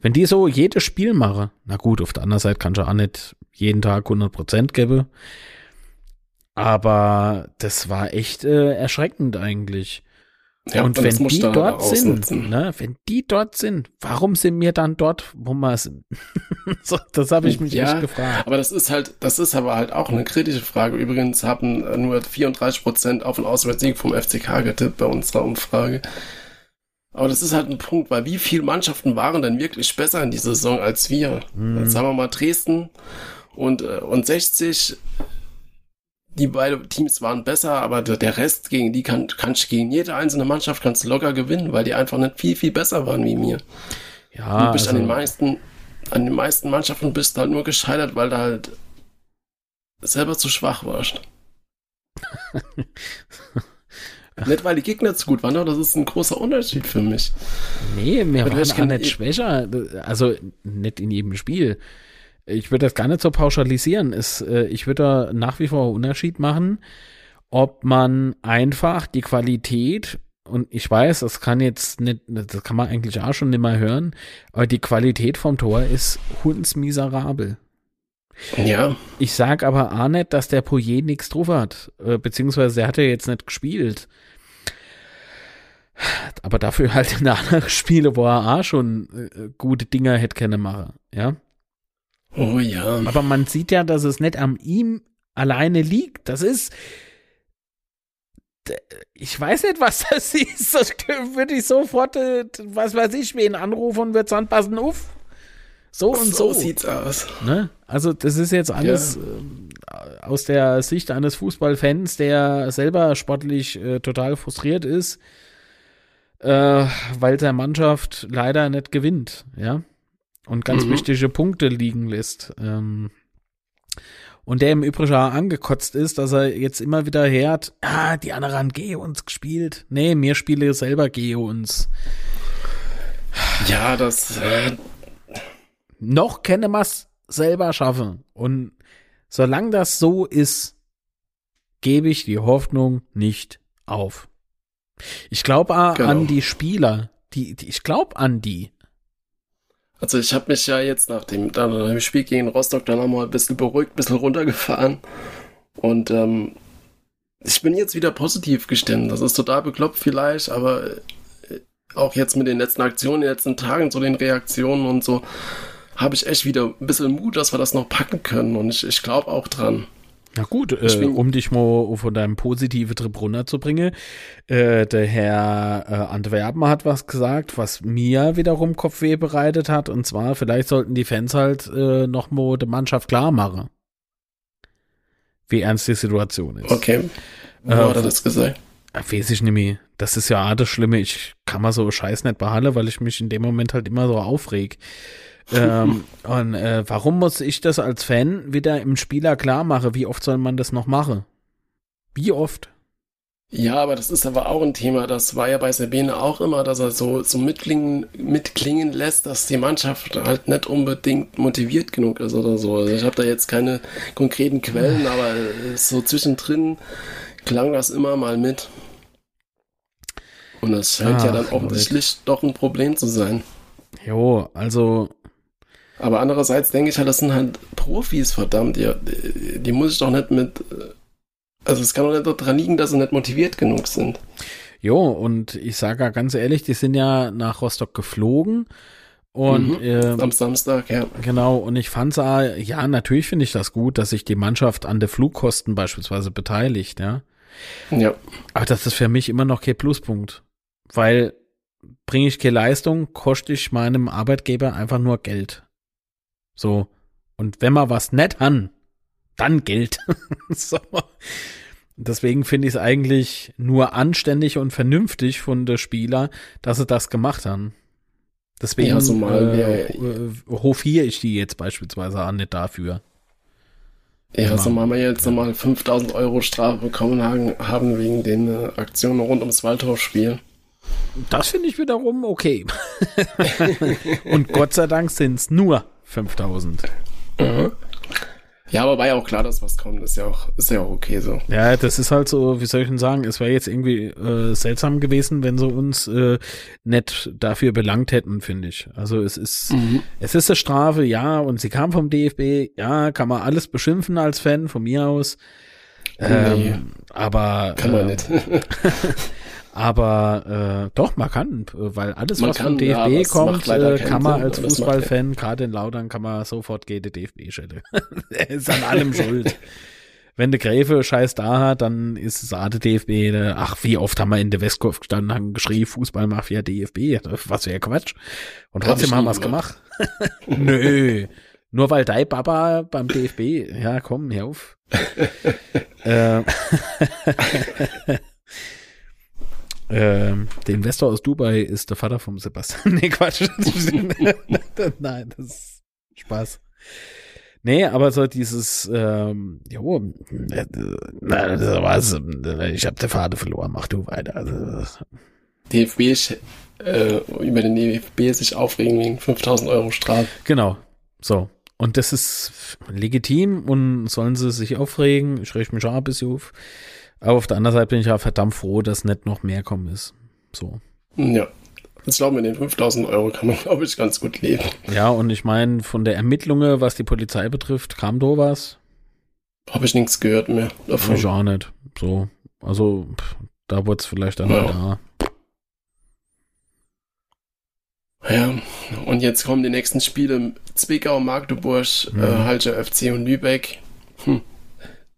Wenn die so jedes Spiel machen, na gut, auf der anderen Seite kann ich auch nicht jeden Tag 100% geben. Aber das war echt äh, erschreckend eigentlich. Ja, und wenn die dort sind, ne, wenn die dort sind, warum sind wir dann dort, wo wir sind? so, das habe ich mich ja, echt gefragt. Aber das ist halt, das ist aber halt auch eine kritische Frage. Übrigens haben nur 34 Prozent auf den Auswärtssieg vom FCK getippt bei unserer Umfrage. Aber das ist halt ein Punkt, weil wie viele Mannschaften waren denn wirklich besser in dieser Saison als wir? Mhm. Jetzt sagen wir mal Dresden und, äh, und 60. Die beiden Teams waren besser, aber der Rest gegen die kann, kannst gegen jede einzelne Mannschaft kannst du locker gewinnen, weil die einfach nicht viel, viel besser waren wie mir. Ja. Du bist also, an den meisten, an den meisten Mannschaften bist halt nur gescheitert, weil du halt selber zu schwach warst. Nicht, weil die Gegner zu gut waren, aber das ist ein großer Unterschied für mich. Nee, wir waren gar nicht schwächer. Also nicht in jedem Spiel. Ich würde das gar nicht so pauschalisieren. Es, äh, ich würde da nach wie vor einen Unterschied machen, ob man einfach die Qualität und ich weiß, das kann jetzt nicht, das kann man eigentlich auch schon nicht mehr hören, aber die Qualität vom Tor ist hundsmiserabel. Ja. Ich sag aber auch nicht, dass der Poyer nichts drauf hat, äh, beziehungsweise er hat ja jetzt nicht gespielt. Aber dafür halt in anderen Spiele, wo er auch schon äh, gute Dinger hätte können machen, ja. Oh ja. Aber man sieht ja, dass es nicht an ihm alleine liegt. Das ist, ich weiß nicht, was das ist. Das würde ich sofort, äh, was weiß ich, wen anrufen und wird sagen, passen auf. So und so. So sieht's aus. Ne? Also, das ist jetzt alles ja. äh, aus der Sicht eines Fußballfans, der selber sportlich äh, total frustriert ist, äh, weil seine Mannschaft leider nicht gewinnt, ja. Und ganz mhm. wichtige Punkte liegen lässt. Ähm, und der im Übrigen auch angekotzt ist, dass er jetzt immer wieder hört, ah, die anderen haben Geo uns gespielt. Nee, mir spiele selber Geo uns. Ja, das. Äh, Noch kenne was selber schaffen. Und solange das so ist, gebe ich die Hoffnung nicht auf. Ich glaube Genau. an die Spieler. Die, die, ich glaube an die. Also ich habe mich ja jetzt nach dem, dann nach dem Spiel gegen Rostock dann nochmal ein bisschen beruhigt, ein bisschen runtergefahren. Und ähm, ich bin jetzt wieder positiv gestimmt. Das ist total bekloppt vielleicht, aber äh, auch jetzt mit den letzten Aktionen, den letzten Tagen, so den Reaktionen und so, habe ich echt wieder ein bisschen Mut, dass wir das noch packen können. Und ich, ich glaube auch dran. Na gut, äh, um dich mal von deinem positiven Trip runterzubringen. Äh, der Herr äh, Antwerpen hat was gesagt, was mir wiederum Kopfweh bereitet hat. Und zwar, vielleicht sollten die Fans halt äh, noch mal der Mannschaft klar machen, wie ernst die Situation ist. Okay. Wo Äh, hat er das gesagt? Äh, Weiß ich nicht mehr. Das ist ja auch das Schlimme. Ich kann mal so Scheiß nicht behandeln, weil ich mich in dem Moment halt immer so aufreg. Ähm, und äh, warum muss ich das als Fan wieder im Spieler klar machen? Wie oft soll man das noch machen? Wie oft? Ja, aber das ist aber auch ein Thema. Das war ja bei Sabine auch immer, dass er so, so mitklingen, mitklingen lässt, dass die Mannschaft halt nicht unbedingt motiviert genug ist oder so. Also ich habe da jetzt keine konkreten Quellen, aber so zwischendrin klang das immer mal mit. Und das scheint ja Ach, dann offensichtlich doch ein Problem zu sein. Jo, also Aber andererseits denke ich halt, das sind halt Profis, verdammt. Die, die muss ich doch nicht mit. äh, Also es kann doch nicht daran liegen, dass sie nicht motiviert genug sind. Jo, und ich sage ja ganz ehrlich, die sind ja nach Rostock geflogen. Und Mhm. äh, Am Samstag, ja. genau, und ich fand's ja, natürlich finde ich das gut, dass sich die Mannschaft an der Flugkosten beispielsweise beteiligt, ja. Ja. Aber das ist für mich immer noch kein Pluspunkt. Weil bringe ich keine Leistung, koste ich meinem Arbeitgeber einfach nur Geld. So. Und wenn man was nett han, dann Geld. so. Deswegen finde ich es eigentlich nur anständig und vernünftig von der Spieler, dass sie das gemacht haben. Deswegen Ja, so mal, äh, äh, hofiere ich die jetzt beispielsweise auch nicht dafür. Ja, Immer. so machen wir jetzt nochmal 5000 Euro Strafe bekommen haben, haben wegen den äh, Aktionen rund ums Waldorfspiel. Das finde ich wiederum okay. und Gott sei Dank sind es nur 5000. Ja, aber war ja auch klar, dass was kommt. Ist ja auch, ist ja auch okay so. Ja, das ist halt so, wie soll ich denn sagen, es wäre jetzt irgendwie äh, seltsam gewesen, wenn sie uns äh, nicht dafür belangt hätten, finde ich. Also es ist, es ist eine Strafe, ja, und sie kam vom DFB, ja, kann man alles beschimpfen als Fan, von mir aus. Ähm, Nee. aber Kann man äh, nicht. Aber äh, doch, man kann, äh, weil alles, Man was kann, vom DFB ja, kommt, äh, kann man Sinn, als Fußballfan, gerade in Lautern, kann man sofort gegen den DFB stellen. er ist an allem schuld. Wenn der Gräfe Scheiß da hat, dann ist es auch der DFB. Der, ach, wie oft haben wir in der Westkurve gestanden, haben geschrien, Fußballmafia DFB, was wäre Quatsch. Und trotzdem haben wir es gemacht. Nö. Nur weil dein Papa beim DFB, ja komm, hör auf. ähm, ähm, der Investor aus Dubai ist der Vater vom Sebastian. nee, Quatsch. Nein, das ist Spaß. Nee, aber so dieses, ähm, jo, äh, na, das war's. Ich hab der Vater verloren, mach du weiter. Also, DFB, äh, über den DFB sich aufregen wegen 5000 Euro Strafe. genau, so. Und das ist legitim und sollen sie sich aufregen. Ich reg mich auch ein bisschen auf. Aber auf der anderen Seite bin ich ja verdammt froh, dass nicht noch mehr kommen ist. So. Ja. Ich glaube, mit den 5000 Euro kann man, glaube ich, ganz gut leben. Ja, und ich meine, von der Ermittlungen, was die Polizei betrifft, kam da was? Habe ich nichts gehört mehr davon. Ich auch nicht. So. Also, pff, da wurde es vielleicht dann Ja. da. Ja, und jetzt kommen die nächsten Spiele. Zwickau, Magdeburg, Mhm. äh, Halter FC und Lübeck. Hm.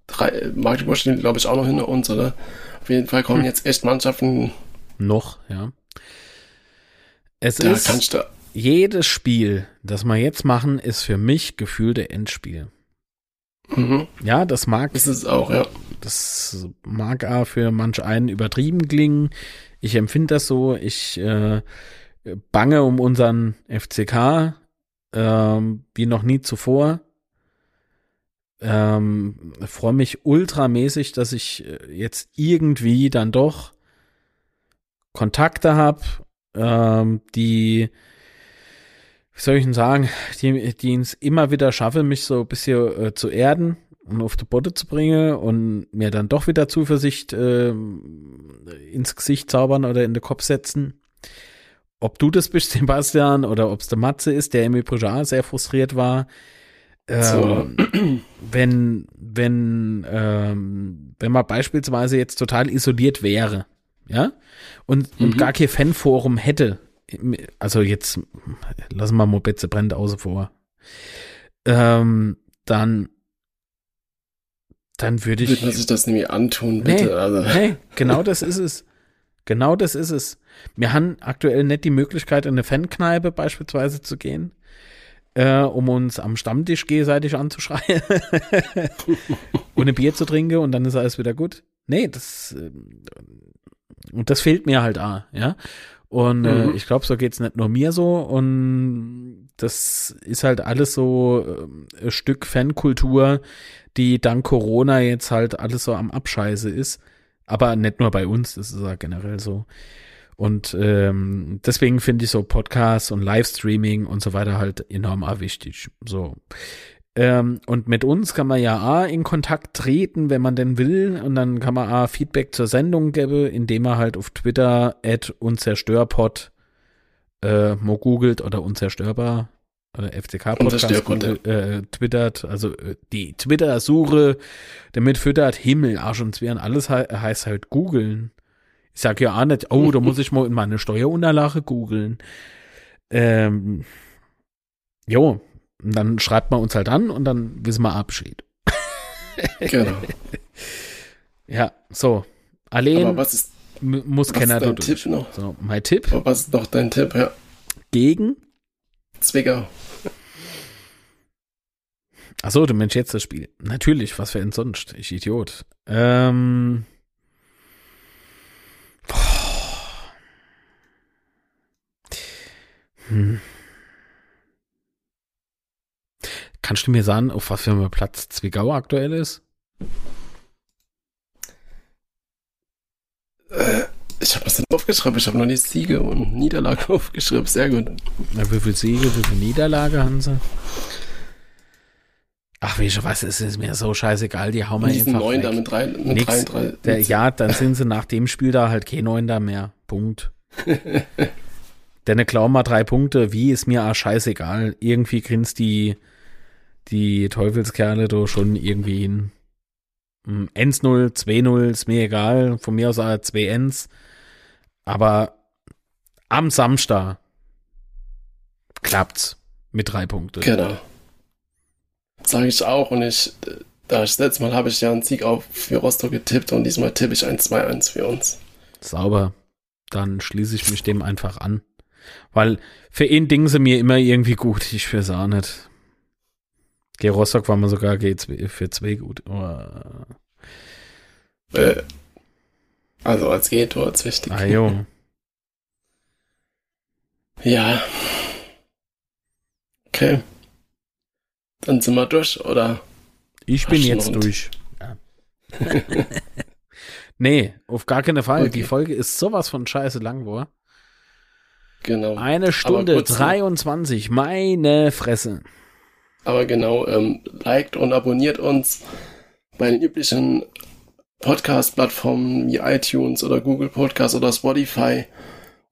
Drei, Magdeburg steht, glaube ich, auch noch hinter uns, oder? Auf jeden Fall kommen Hm. jetzt echt Mannschaften, Noch, ja. Es da ist kannst du. jedes Spiel, das wir jetzt machen, ist für mich gefühlt der Endspiel. Mhm. Ja, das mag, Ist es auch, ja. das mag auch für manch einen übertrieben klingen. Ich empfinde das so. Ich äh, bange um unseren FCK ähm, wie noch nie zuvor. Ähm, freue mich ultramäßig, dass ich äh, jetzt irgendwie dann doch Kontakte habe, ähm, die, wie soll ich denn sagen, die, die es immer wieder schaffen, mich so ein bisschen äh, zu erden und auf die Botte zu bringen und mir dann doch wieder Zuversicht äh, ins Gesicht zaubern oder in den Kopf setzen. Ob du das bist, Sebastian, oder ob es der Matze ist, der im Übrigen sehr frustriert war. Ähm, so. Wenn, wenn, ähm, wenn man beispielsweise jetzt total isoliert wäre, ja, und, mhm. und gar kein Fanforum hätte, also jetzt lassen wir mal Betze brennt außen vor, ähm, dann dann würde ich. Würde man sich das nämlich antun, bitte. Nee, also. nee, genau das ist es. Genau das ist es. Wir haben aktuell nicht die Möglichkeit, in eine Fankneipe beispielsweise zu gehen, äh, um uns am Stammtisch gegenseitig anzuschreien und ein Bier zu trinken und dann ist alles wieder gut. Nee, das, äh, und das fehlt mir halt auch, ja. Und äh, mhm. ich glaube, so geht's nicht nur mir so. Und das ist halt alles so äh, ein Stück Fankultur, die dank Corona jetzt halt alles so am Abscheiße ist. Aber nicht nur bei uns, das ist ja generell so. Und ähm, deswegen finde ich so Podcasts und Livestreaming und so weiter halt enorm wichtig. So. Ähm, und mit uns kann man ja A in Kontakt treten, wenn man denn will. Und dann kann man A Feedback zur Sendung geben, indem man halt auf Twitter at unzerstörpod äh, mo googelt oder unzerstörbar oder FCK Podcast äh, twittert, also äh, die Twitter-Suche, damit füttert Himmel, Arsch und Zwirn, alles he heißt halt googeln. Ich sag ja auch nicht, oh, da muss ich mal in meine Steuerunterlage googeln. Ähm, jo, und dann schreibt man uns halt an und dann wissen wir Abschied. genau. Ja, so. Allein Aber was ist, muss was keiner ist dein Tipp noch? So, mein Tipp. Aber was ist noch dein Tipp, ja? Gegen? Zwickau. Achso, du Mensch, jetzt das Spiel. Natürlich, was für ein sonst? Ich Idiot. Ähm. Hm. Kannst du mir sagen, auf was für einem Platz Zwickau aktuell ist? Äh, ich habe das nicht aufgeschrieben. Ich habe noch die Siege und Niederlage aufgeschrieben. Sehr gut. Na, wie viele Siege, wie viele Niederlage haben sie? Ach, wie ich weiß, es ist mir so scheißegal, die hauen wir einfach neun da mit drei, mit Nix, drei, drei. Der, ja, dann sind sie nach dem Spiel da halt kein Neun da mehr. Punkt. Denn klauen mal drei Punkte, wie ist mir auch scheißegal. Irgendwie grinst die, die Teufelskerle da schon irgendwie hin. 1-0, 2-0, ist mir egal. Von mir aus auch 2 Ns. Aber am Samstag klappt's mit drei Punkten. Genau. Sage ich auch. Und ich, da ich letztes Mal habe ich ja einen Sieg auf für Rostock getippt und diesmal tippe ich ein 2-1 für uns. Sauber. Dann schließe ich mich dem einfach an. Weil für ihn Ding sie mir immer irgendwie gut. Ich fürs auch nicht. G Rostock war man sogar G2, für zwei gut. Oh. Äh, also als G-Tor ist wichtig. Ah, jo. Ja. Okay. Dann sind wir durch, oder? Ich bin jetzt Hund? durch. Ja. nee, auf gar keinen Fall. Okay. Die Folge ist sowas von scheiße lang, wo? Genau. Eine Stunde 23, meine Fresse. Aber genau, ähm, liked und abonniert uns bei den üblichen Podcast-Plattformen wie iTunes oder Google Podcast oder Spotify.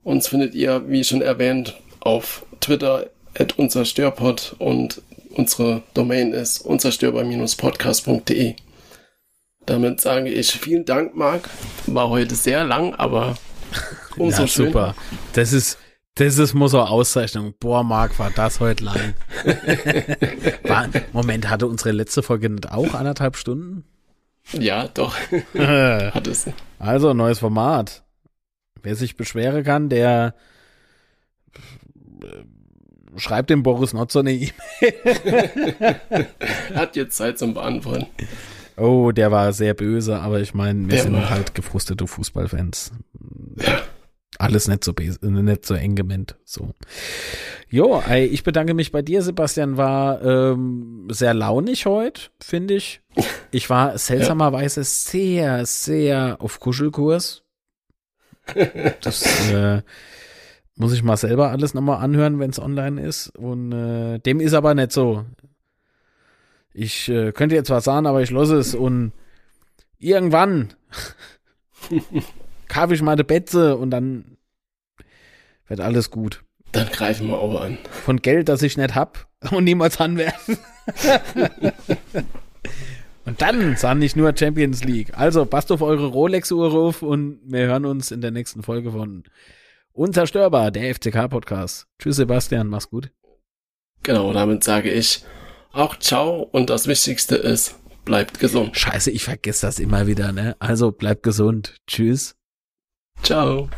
Uns findet ihr, wie schon erwähnt, auf Twitter at unzerstörpod und unsere Domain ist unzerstörbar-podcast.de. Damit sage ich vielen Dank, Marc. War heute sehr lang, aber umso ja, super. Das ist, das ist muss auch Auszeichnung. Boah, Marc, war das heute lang. war, Moment, hatte unsere letzte Folge nicht auch anderthalb Stunden? Ja, doch. Hat es. Also, neues Format. Wer sich beschweren kann, der äh, schreibt dem Boris Notz eine E-Mail. Hat jetzt Zeit zum Beantworten. Oh, der war sehr böse, aber ich meine, wir der sind war. halt gefrustete Fußballfans. Ja. Alles nicht so, nicht so eng gemeint. So. Jo, ich bedanke mich bei dir, Sebastian. War ähm, sehr launig heute, finde ich. Ich war seltsamerweise sehr, sehr auf Kuschelkurs. Das äh, muss ich mal selber alles nochmal anhören, wenn es online ist. Und äh, dem ist aber nicht so. Ich äh, könnte jetzt was sagen, aber ich lasse es und irgendwann kaufe ich mal eine Betze und dann wird alles gut. Dann greifen wir auch an. Von Geld, das ich nicht hab und niemals anwerfen. und dann sah nicht nur Champions League. Also passt auf eure Rolex-Uhr auf und wir hören uns in der nächsten Folge von Unzerstörbar, der FCK-Podcast. Tschüss, Sebastian, mach's gut. Genau, damit sage ich auch ciao und das Wichtigste ist, bleibt gesund. Scheiße, ich vergesse das immer wieder, ne? Also bleibt gesund. Tschüss. Ciao.